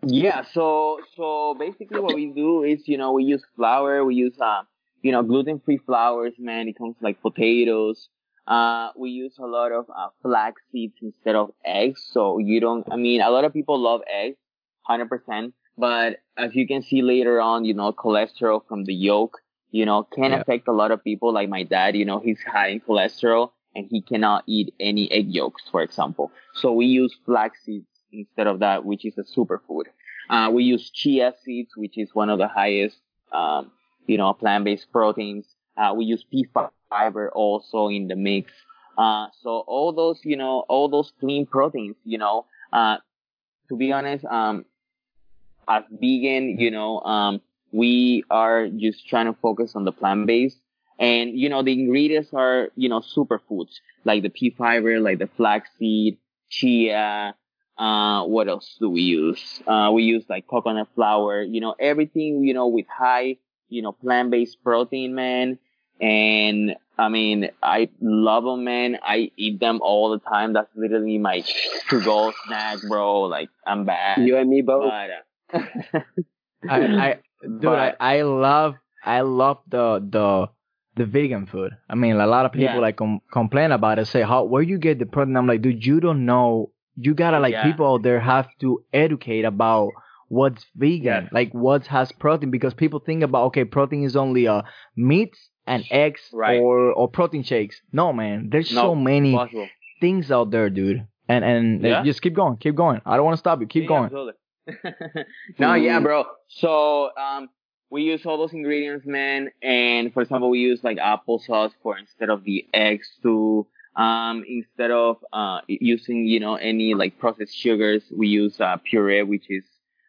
Yeah, so so basically what we do is, you know, we use flour, we use uh, you know, gluten free flours, man. It comes like potatoes. Uh, we use a lot of uh, flax seeds instead of eggs. So you don't, I mean, a lot of people love eggs, 100%. But as you can see later on, you know, cholesterol from the yolk, you know, can Yeah. affect a lot of people. Like my dad, you know, he's high in cholesterol and he cannot eat any egg yolks, for example. So we use flax seeds instead of that, which is a superfood. Uh, we use chia seeds, which is one of the highest, um, you know, plant-based proteins. Uh, we use pea fiber also in the mix. Uh, so all those, you know, all those clean proteins, you know, uh, to be honest, um, as vegan, you know, um, we are just trying to focus on the plant-based. And, you know, the ingredients are, you know, superfoods, like the pea fiber, like the flaxseed, chia, uh, what else do we use? Uh, we use like coconut flour, you know, everything, you know, with high, you know, plant-based protein, man. And I mean, I love them, man. I eat them all the time. That's literally my to-go snack, bro. Like, I'm bad. You and me both. But, uh, <laughs> I, I dude, I, But- I love I love the the the vegan food. I mean, a lot of people Yeah. like com- complain about it, say how where you get the protein. I'm like, dude, you don't know. You gotta like Yeah. people out there have to educate about what's vegan, like what has protein, because people think about okay, protein is only uh meats and eggs Right. or or protein shakes. No, man, there's no, so many things out there, dude. And and Yeah. just keep going, keep going. I don't want to stop you. Keep Yeah, going. absolutely. <laughs> no, yeah, bro. So, um, we use all those ingredients, man. And for example, we use like applesauce for instead of the eggs to, um, instead of, uh, using, you know, any like processed sugars, we use, uh, puree, which is,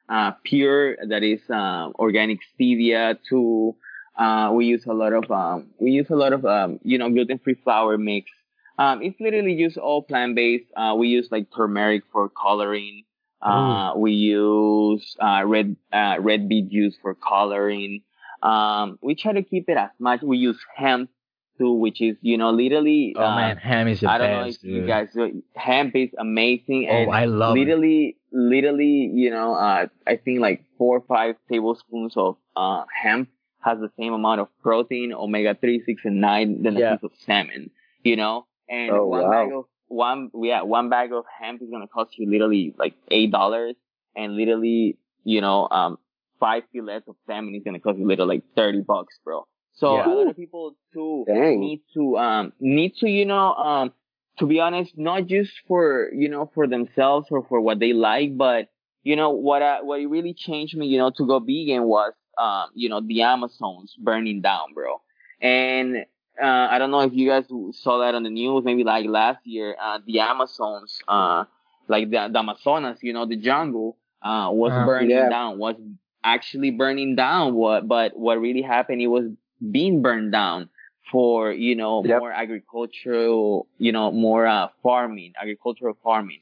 uh, pure, that is, um, organic stevia to, uh, we use a lot of, um, we use a lot of, um, you know, gluten-free flour mix. Um, it's literally just all plant-based. Uh, we use like turmeric for coloring. Uh, we use uh, red uh, red beet juice for coloring. Um, we try to keep it as much. We use hemp too, which is you know literally. Oh uh, man, ham is the I don't best, know if dude. you guys do- hemp is amazing Oh, and I love it. literally literally you know uh, I think like four or five tablespoons of uh, hemp has the same amount of protein, omega three, six, and nine than Yeah. a piece of salmon. You know, and Oh, one wow. bag of one yeah one bag of hemp is gonna cost you literally like eight dollars, and literally you know um five fillets of salmon is gonna cost you literally like thirty bucks, bro. So Yeah. a lot of people too Dang. need to um need to you know um to be honest not just for you know for themselves or for what they like but you know what I, what really changed me you know to go vegan was um you know the Amazons burning down bro and uh I don't know if you guys saw that on the news maybe like last year uh the Amazons uh like the, the Amazonas you know the jungle uh was Uh, burning yeah. down was actually burning down what but what really happened it was being burned down for you know Yep. more agricultural you know more uh farming agricultural farming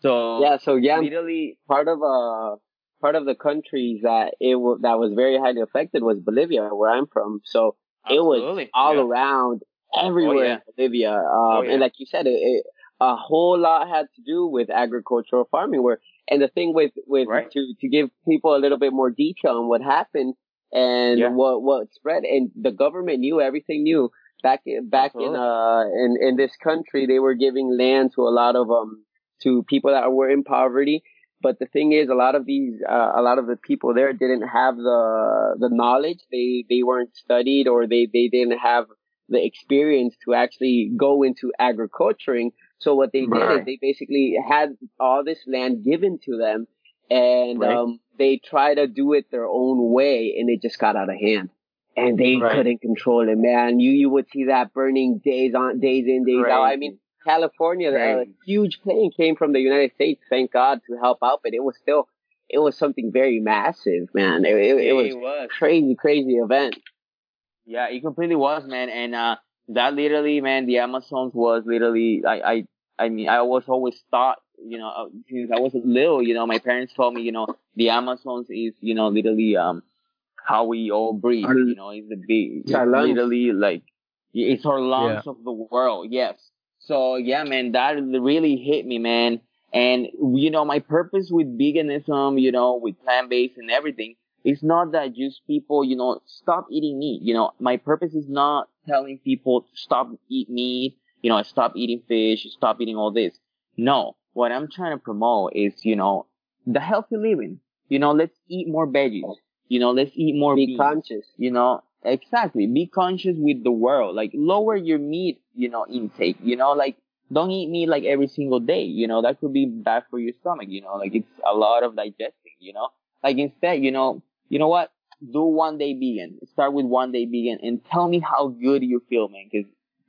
so Yeah, so yeah, literally part of uh part of the countries that it w- that was very highly affected was Bolivia, where I'm from. So it was all yeah. around everywhere yeah. in Bolivia. Um, Oh, yeah. And like you said, it, it, a whole lot had to do with agricultural farming. Where and the thing with with Right. to to give people a little bit more detail on what happened and Yeah. what what spread, and the government knew everything knew back in back in uh in in this country they were giving land to a lot of um to people that were in poverty But the thing is, a lot of these, uh, a lot of the people there didn't have the the knowledge. They they weren't studied, or they they didn't have the experience to actually go into agriculturing. So what they right. did is they basically had all this land given to them, and right. um, they try to do it their own way, and it just got out of hand and they right. couldn't control it, man. You you would see that burning days on days in days out. I mean, California, right. a huge plane came from the United States, thank God, to help out, but it was still it was something very massive, man. It, it, it, was, it was crazy, crazy event. Yeah, it completely was, man. And uh that literally, man, the Amazons was literally, I, I, I mean, I was always thought, you know, uh, since I was a little, you know, my parents told me, you know, the Amazons is, you know, literally, um, how we all breathe. Our, you know, it's the big, it's literally like it's our lungs yeah. of the world. Yes. So yeah, man, that really hit me, man. And you know, my purpose with veganism, you know, with plant based and everything, is not that just people, you know, stop eating meat. You know, my purpose is not telling people to stop eat meat. You know, I stop eating fish, stop eating all this. No, what I'm trying to promote is, you know, the healthy living. You know, let's eat more veggies. You know, let's eat more. Be beans, conscious. You know, exactly. Be conscious with the world. Like lower your meat, you know, intake. You know, like don't eat meat like every single day. You know, that could be bad for your stomach. You know, like it's a lot of digesting. You know, like instead, you know, you know what? Do one day vegan. Start with one day vegan and tell me how good you feel, man. Cause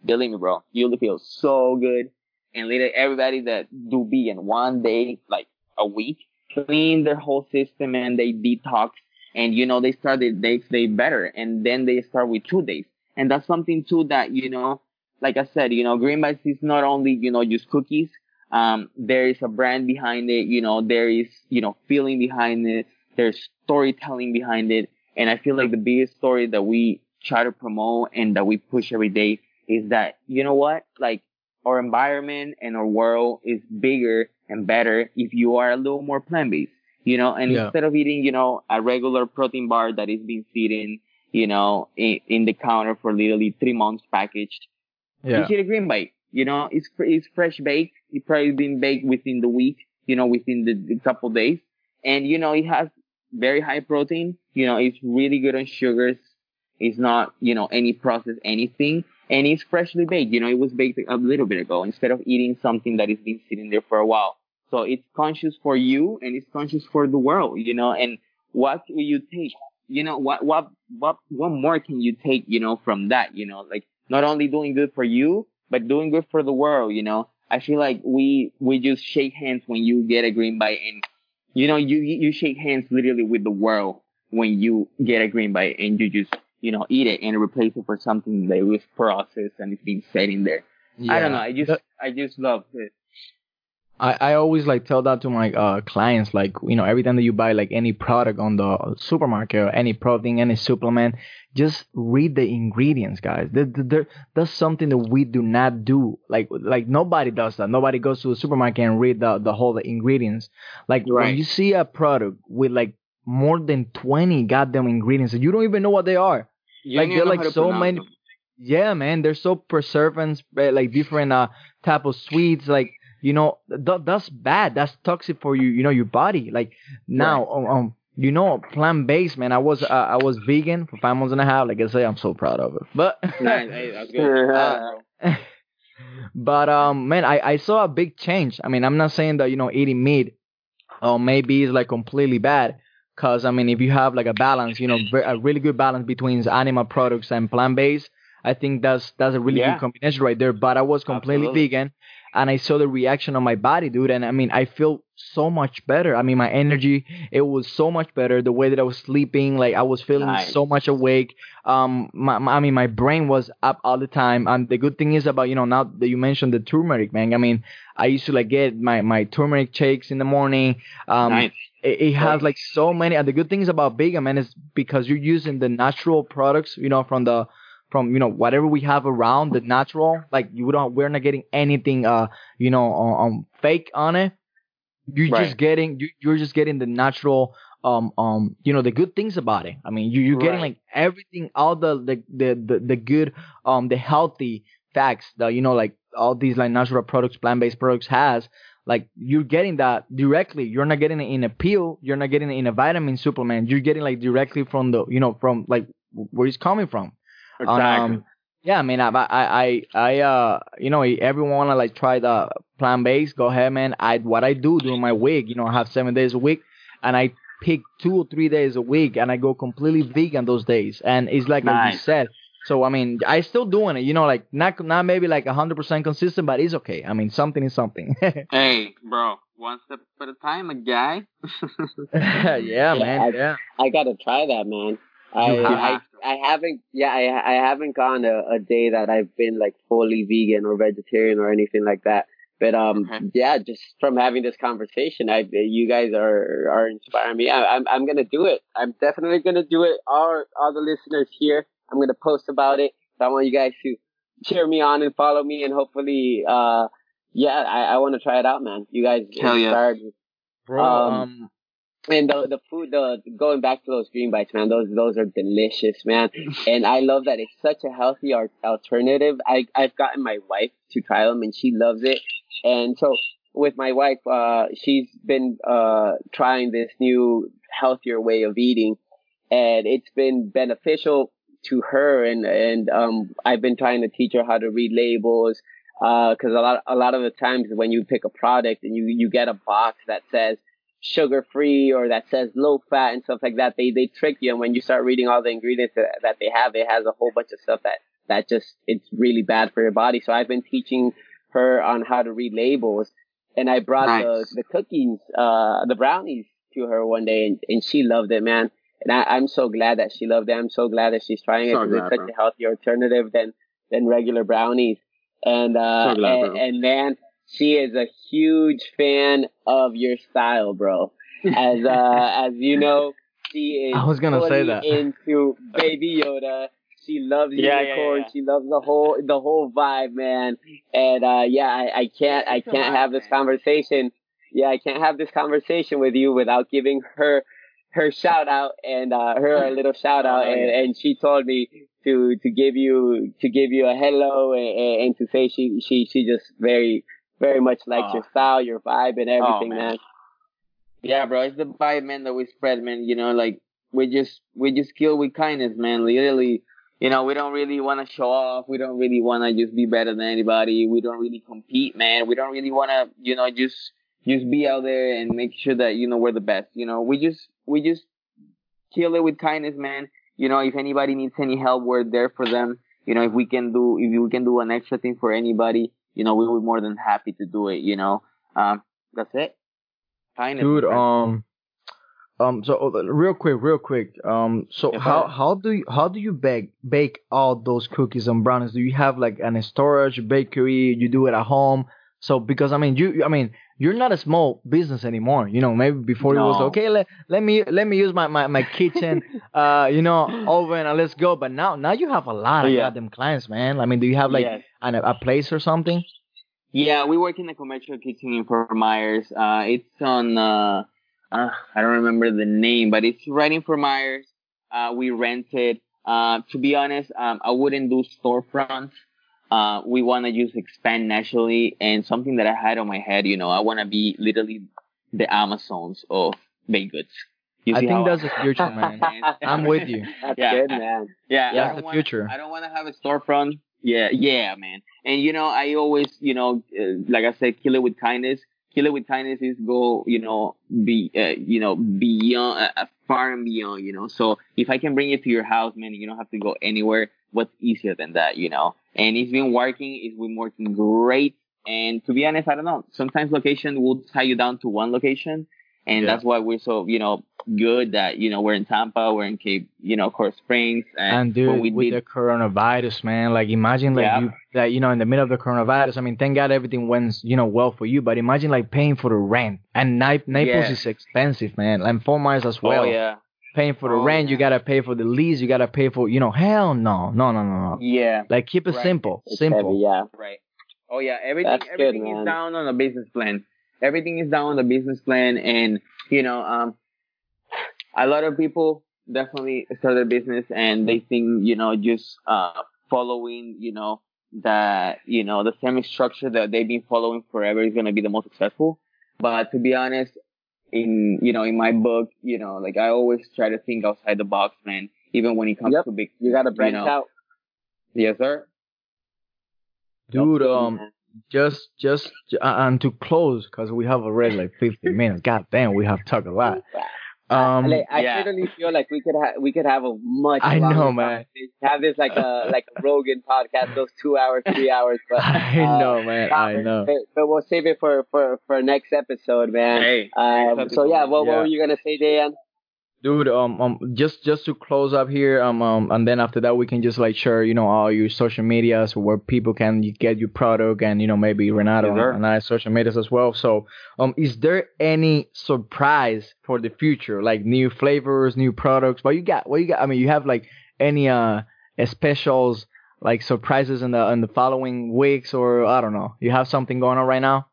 believe me, bro, you'll feel so good. And later, everybody that do vegan one day, like a week, clean their whole system and they detox and you know they start the next day better and then they start with two days. And that's something too that you know like i said you know green bites is not only you know just cookies. Um there is a brand behind it you know there is you know feeling behind it there's storytelling behind it. And i feel like the biggest story that we try to promote and that we push every day is that you know what? Like our environment and our world is bigger and better if you are a little more plant-based you know, and yeah. instead of eating, you know, a regular protein bar that is being sitting, you know, in, in the counter for literally three months packaged, yeah. you eat a green bite. You know, it's it's fresh baked. It probably been baked within the week. You know, within the, the couple days, and you know, it has very high protein. You know, it's really good on sugars. It's not, you know, any processed anything. And it's freshly baked. You know, it was baked a little bit ago instead of eating something that has been sitting there for a while. So it's conscious for you and it's conscious for the world, you know, and what will you take? You know, what, what, what, what more can you take, you know, from that, you know, like not only doing good for you, but doing good for the world, you know. I feel like we, we just shake hands when you get a green bite and, you know, you, you shake hands literally with the world when you get a green bite and you just, you know, eat it and replace it for something that was processed and it's been sitting there. Yeah. I don't know. I just, I just love it. I, I always like tell that to my uh, clients like you know every time that you buy like any product on the supermarket or any protein any supplement just read the ingredients guys. There, there, that's something that we do not do. Like like nobody does that. Nobody goes to the supermarket and read the, the whole the ingredients. Like right. when you see a product with like more than 20 goddamn ingredients you don't even know what they are. You like they're like so many them. yeah man they're so preservatives eh, like different uh type of sweets like you know th- that's bad that's toxic for you you know your body like now right. um, um you know plant based man i was uh, i was vegan for five months and a half like i say i'm so proud of it but nice. hey, <laughs> that's good. Uh, <laughs> but um man i i saw a big change i mean i'm not saying that you know eating meat uh, maybe is like completely bad because i mean if you have like a balance you know a really good balance between animal products and plant based I think that's that's a really yeah. good combination right there. But I was completely Absolutely. vegan, and I saw the reaction on my body, dude. And I mean, I feel so much better. I mean, my energy, it was so much better. The way that I was sleeping, like I was feeling nice. so much awake. Um, my, my, I mean, my brain was up all the time. And the good thing is about, you know, now that you mentioned the turmeric, man. I mean, I used to like get my, my turmeric shakes in the morning. Um, nice. it, it has like so many. And the good things about vegan, man, is because you're using the natural products, you know, from the, from you know whatever we have around the natural like you don't we're not getting anything uh you know um, fake on it you're right. just getting you, you're just getting the natural um um you know the good things about it i mean you you're getting right. like everything all the, the the the the good um the healthy facts that you know like all these like natural products plant-based products has like you're getting that directly. You're not getting it in a pill. You're not getting it in a vitamin supplement. You're getting like directly from the, you know, from like where it's coming from. Exactly. Um, yeah, I mean, I, I, I, I, uh, you know, everyone wanna like try the plant based. Go ahead, man. I, what I do during my week, you know, I have seven days a week, and I pick two or three days a week, and I go completely vegan those days, and it's like like you said. So I mean, I still doing it, you know, like not not maybe like hundred percent consistent, but it's okay. I mean, something is something. <laughs> hey, bro, one step at a time, a guy. <laughs> <laughs> yeah, man. I- Yeah. I gotta try that, man. I, You I have I haven't yeah I I haven't gone a, a day that I've been like fully vegan or vegetarian or anything like that. But um Okay. yeah, just from having this conversation, I you guys are are inspiring me. I, I'm I'm gonna do it. I'm definitely gonna do it. All all the listeners here, I'm gonna post about it. So I want you guys to cheer me on and follow me, and hopefully, uh, yeah, I, I want to try it out, man. You guys Hell yeah. inspired me. Bro, Um, um, And the the food, the going back to those green bites, man, those those are delicious, man. And I love that it's such a healthy alternative. I I've gotten my wife to try them, and she loves it. And so with my wife, uh, she's been uh trying this new healthier way of eating, and it's been beneficial to her. And and um, I've been trying to teach her how to read labels. Uh, cause a lot, a lot of the times when you pick a product and you, you get a box that says, sugar free or that says low fat and stuff like that. They they trick you, and when you start reading all the ingredients that, that they have, it has a whole bunch of stuff that that just it's really bad for your body. So I've been teaching her on how to read labels, and I brought Nice. the the cookies, uh, the brownies to her one day, and, and she loved it, man. And I, I'm so glad that she loved it. I'm so glad that she's trying it because it's such bro. a healthy alternative than than regular brownies. And uh, So glad, and, and man, she is a huge fan of your style, bro. As uh, <laughs> as you know, she is I was gonna say that. into Baby Yoda. She loves Yeah, yeah, unicorn. yeah. She loves the whole the whole vibe, man. And uh, yeah, I, I can't I can't have this conversation. Yeah, I can't have this conversation with you without giving her her shout out and uh, her a little shout out. <laughs> And, and she told me to to give you to give you a hello and, and, and to say she she she just very very much likes oh. your style, your vibe, and oh, everything, man. man. Yeah, bro, it's the vibe, man, that we spread, man. You know, like we just we just kill with kindness, man. Literally, you know, we don't really want to show off. We don't really want to just be better than anybody. We don't really compete, man. We don't really want to, you know, just just be out there and make sure that you know we're the best. You know, we just we just kill it with kindness, man. You know, if anybody needs any help, we're there for them. You know, if we can do if we can do an extra thing for anybody, you know, we were more than happy to do it. You know, um, that's it. Kindness, dude, my friend. um, um, so uh, real quick, real quick, um, so Yeah, how how do you how do you bake bake all those cookies and brownies? Do you have like an storage bakery? You do it at home? So because I mean you I mean you're not a small business anymore. You know maybe before it was okay. Let let me let me use my my, my kitchen, <laughs> uh, you know, oven and let's go. But now now you have a lot of Yeah. goddamn clients, man. I mean, do you have like Yes. an, a place or something? Yeah, we work in a commercial kitchen in Fort Myers. Uh, it's on, uh, uh, I don't remember the name, but it's right in Fort Myers. Uh, we rented. Uh, to be honest, um, I wouldn't do storefront. Uh, we want to just expand nationally and something that I had on my head, you know, I want to be literally the Amazons of baked goods. You I think how that's the future, man. <laughs> I'm with you. <laughs> That's Yeah. good, man. Yeah, That's I don't the wanna, future. I don't want to have a storefront. Yeah, yeah, man. And you know, I always, you know, uh, like I said, kill it with kindness. Kill it with kindness is go, you know, be, uh, you know, beyond, uh, uh, far and beyond, you know. So if I can bring it to your house, man, you don't have to go anywhere. What's easier than that, you know? And it's been working. It's been working great. And to be honest, I don't know. Sometimes location will tie you down to one location. And Yeah. that's why we're so, you know, good that, you know, we're in Tampa, we're in Cape, you know, Coral Springs. And when dude, we with did- the coronavirus, man, like imagine like Yeah. you that you know in the middle of the coronavirus. I mean, thank God everything went you know well for you, but imagine like paying for the rent. And Na- Naples Yeah. is expensive, man, and Fort Myers as oh, well. Oh yeah, Paying for the Oh, rent, you gotta pay for the lease, you gotta pay for you know hell no, no, no, no, no. yeah, Like keep it Right. simple, It's simple. heavy, yeah. right. Oh yeah, everything That's good, everything man. is down on the business plan. Everything is down on the business plan, and you know, um, a lot of people definitely start their business and they think you know just uh following you know that you know the same structure that they've been following forever is gonna be the most successful. But to be honest, in you know in my book, you know, like I always try to think outside the box, man. Even when it comes Yep. to big, You gotta branch know. out. Yes, sir. Dude, um, just just uh, and to close because we have already like 50 minutes. God damn, we have talked a lot. Um, I, like, I yeah. certainly feel like we could have we could have a much. I know, man. Have this like a <laughs> like a Rogan podcast, those two hours, three hours. But <laughs> I uh, know, man. I know. But, but we'll save it for for for next episode, man. Hey, Um, next so yeah, what, yeah. what were you gonna say, Dan? Dude, um, um, just just to close up here, um, um, and then after that we can just like share, you know, all your social medias where people can get your product, and you know maybe Renato Yes, and I social medias as well. So, um, is there any surprise for the future, like new flavors, new products? What you got? What you got? I mean, you have like any uh specials, like surprises in the in the following weeks, or I don't know. You have something going on right now?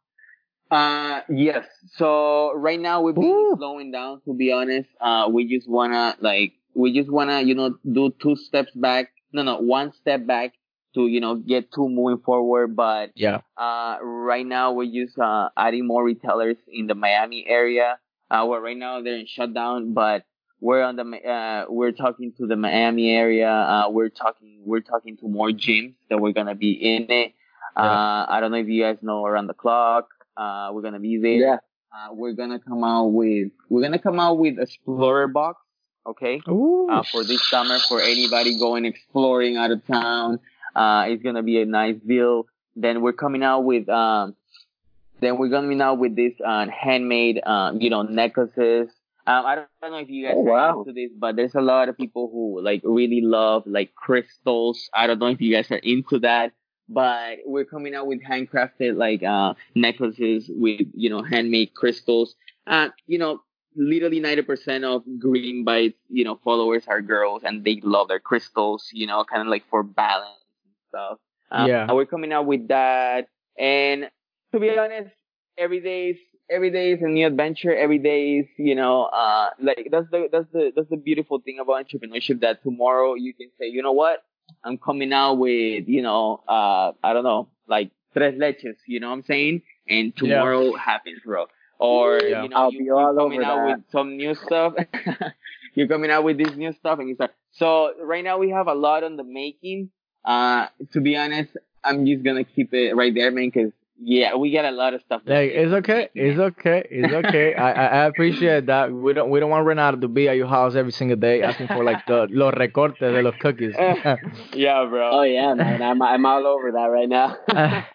Uh, yes. So right now we've been Woo. slowing down. To be honest, uh, we just wanna like we just wanna you know do two steps back. No, no, one step back to you know get two moving forward. But Yeah. uh, right now we're just uh adding more retailers in the Miami area. Uh, well, right now they're in shutdown, but we're on the uh we're talking to the Miami area. Uh, we're talking we're talking to more gyms that we're gonna be in it. Uh, I don't know if you guys know around the clock. Uh, we're gonna be there. Yeah. Uh, we're gonna come out with we're gonna come out with Explorer box. Okay. Ooh. Uh, for this summer, for anybody going exploring out of town, uh, it's gonna be a nice deal. Then we're coming out with um, then we're coming out with this uh, handmade um, you know, necklaces. Um, I don't, I don't know if you guys Oh, are wow. into this, but there's a lot of people who like really love like crystals. I don't know if you guys are into that, but we're coming out with handcrafted like uh necklaces with you know handmade crystals. Uh, you know, literally 90% of Green Bites, you know, followers are girls and they love their crystals, you know, kind of like for balance and stuff. Uh, Yeah. and We're coming out with that. And to be honest, every day is, every day is a new adventure. Every day is, you know, uh, like that's the, that's the, that's the beautiful thing about entrepreneurship that tomorrow you can say, you know what? I'm coming out with, you know, uh, I don't know, like tres leches, you know what I'm saying? And tomorrow happens, bro. Or, Yeah. you know, I'll you, be you're all coming over out that. with some new stuff. <laughs> you're coming out with this new stuff and you start. So right now we have a lot on the making. Uh, to be honest, I'm just gonna keep it right there, man, cause yeah, we got a lot of stuff. Like it's okay, it's okay, it's okay. I, I I appreciate that. We don't we don't want Renato to be at your house every single day asking for like the los recortes de los cookies. <laughs> yeah, bro. Oh yeah, man. I'm I'm all over that right now. <laughs>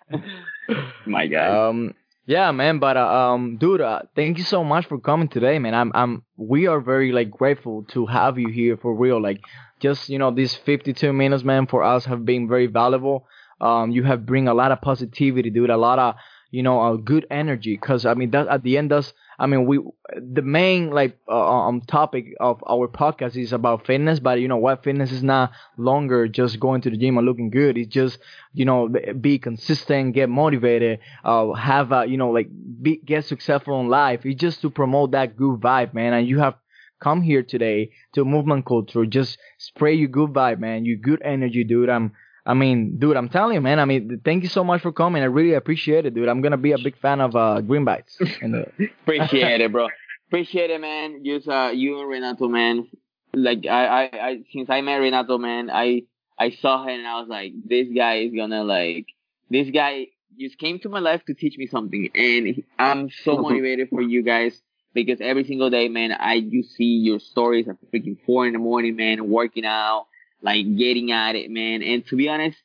My God. um yeah man but uh, um dude uh, thank you so much for coming today man i'm i'm we are very like grateful to have you here for real like just you know these 52 minutes man for us have been very valuable um you have bring a lot of positivity dude a lot of you know uh, good energy. Because i mean that at the end does i mean we the main like uh, um topic of our podcast is about fitness but you know what? Fitness is not longer just going to the gym and looking good. It's just you know be consistent get motivated uh have a you know like be, get successful in life. It's just to promote that good vibe man. And you have come here today to movement culture. Just spray your good vibe man. Your good energy dude. I'm I mean, dude, I'm telling you, man. I mean, thank you so much for coming. I really appreciate it, dude. I'm gonna be a big fan of uh, Green Bites. And, uh, <laughs> Appreciate it, bro. Appreciate it, man. Just uh, you and Renato, man. Like I, I, I, since I met Renato, man, I, I saw him and I was like, this guy is gonna like, this guy just came to my life to teach me something, and I'm so motivated for you guys because every single day, man, I you see your stories at freaking four in the morning, man, working out, like getting at it, man. And to be honest,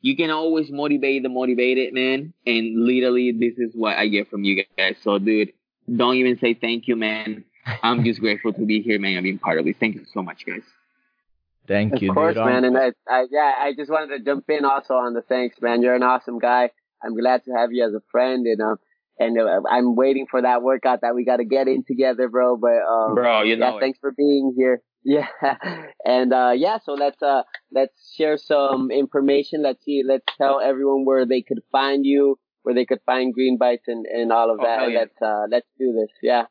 you can always motivate the motivated, man. And literally, this is what I get from you guys. So, dude, don't even say thank you, man. I'm just grateful to be here, man, and being part of this. Thank you so much, guys. thank Of you, Of course, dude. Man. And I, I, yeah, I just wanted to jump in also on the thanks, man. You're an awesome guy. I'm glad to have you as a friend, and um, and uh, I'm waiting for that workout that we got to get in together, bro. But um, Bro, you yeah, know it. thanks for being here. Yeah, <laughs> and uh, yeah, so let's uh, let's share some information. Let's see, let's tell everyone where they could find you, where they could find Green Bites, and and all of Oh, that. And yeah. let's uh, let's do this. Yeah.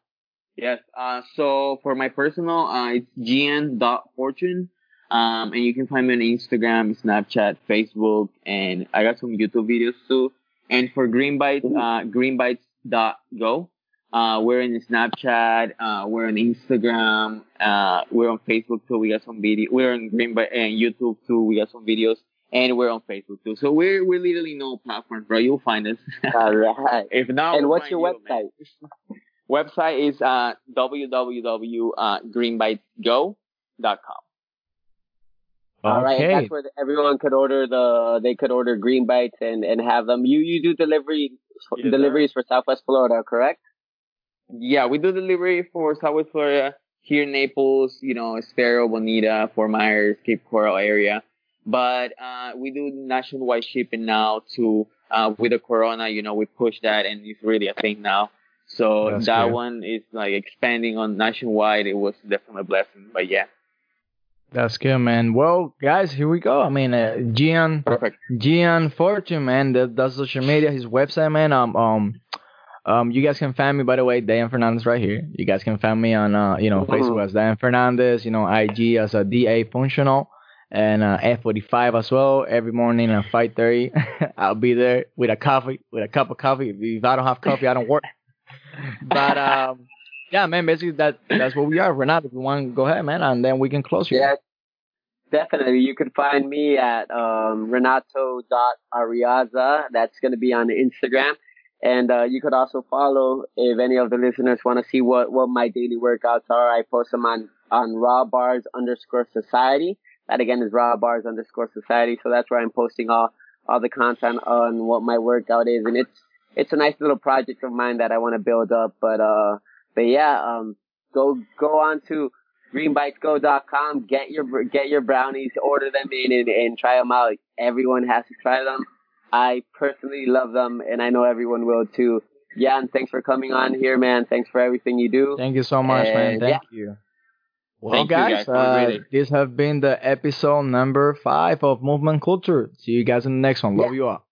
Yes. Uh, so for my personal, uh, it's gn.fortune. Um, and you can find me on Instagram, Snapchat, Facebook, and I got some YouTube videos too. And for Green Bites, uh, greenbites.go. Uh, we're in Snapchat, uh, we're on Instagram, uh, we're on Facebook too. We got some video. We're on Green Bite and YouTube too. We got some videos, and we're on Facebook too. So we're we're literally no platform, bro. You'll find us. <laughs> All right. if not, And we'll what's your you, website? <laughs> Website is uh, www.greenbitesgo.com. All right, and that's where everyone could order the. They could order green bites and and have them. You you do delivery Yes, deliveries for Southwest Florida, correct? Yeah, we do delivery for Southwest Florida, here in Naples, you know, Estero, Bonita, Fort Myers, Cape Coral area. But uh, we do nationwide shipping now to uh, with the Corona. You know, we push that, and it's really a thing now. So That's that good. one is like expanding on nationwide. It was definitely a blessing. But yeah, That's good, man. Well, guys, here we go. I mean, uh, Gian, perfect. Gian Fortune, man. That, that's social media. His website, man. Um, um, um, you guys can find me, by the way, Dan Fernandez right here. You guys can find me on, uh, you know, Facebook as Dan Fernandez. You know, IG as a DA Functional and uh, F45 as well. Every morning at 5:30, <laughs> I'll be there with a coffee, with a cup of coffee. If, I don't have coffee, I don't work. <laughs> but um, yeah, man. Basically, that that's what we are. Renato, if you want, go ahead, man, and then we can close here. Yes, definitely. You can find me at um, Renato.Ariaza. That's going to be on Instagram. And uh, you could also follow if any of the listeners want to see what, what my daily workouts are. I post them on, on raw bars underscore society. That again is raw bars underscore society. So that's where I'm posting all, all the content on what my workout is. And it's, it's a nice little project of mine that I want to build up. But, uh, but yeah, um, go, go on to greenbitesgo.com, get your, get your brownies, order them in and, and try them out. Everyone has to try them. I personally love them and I know everyone will too. Gian, thanks for coming on here, man. Thanks for everything you do. Thank you so much, man. Thank yeah. you. Well, Thank you, guys, guys. That uh, really- this has been the episode number five of Movement Culture. See you guys in the next one. Love you all.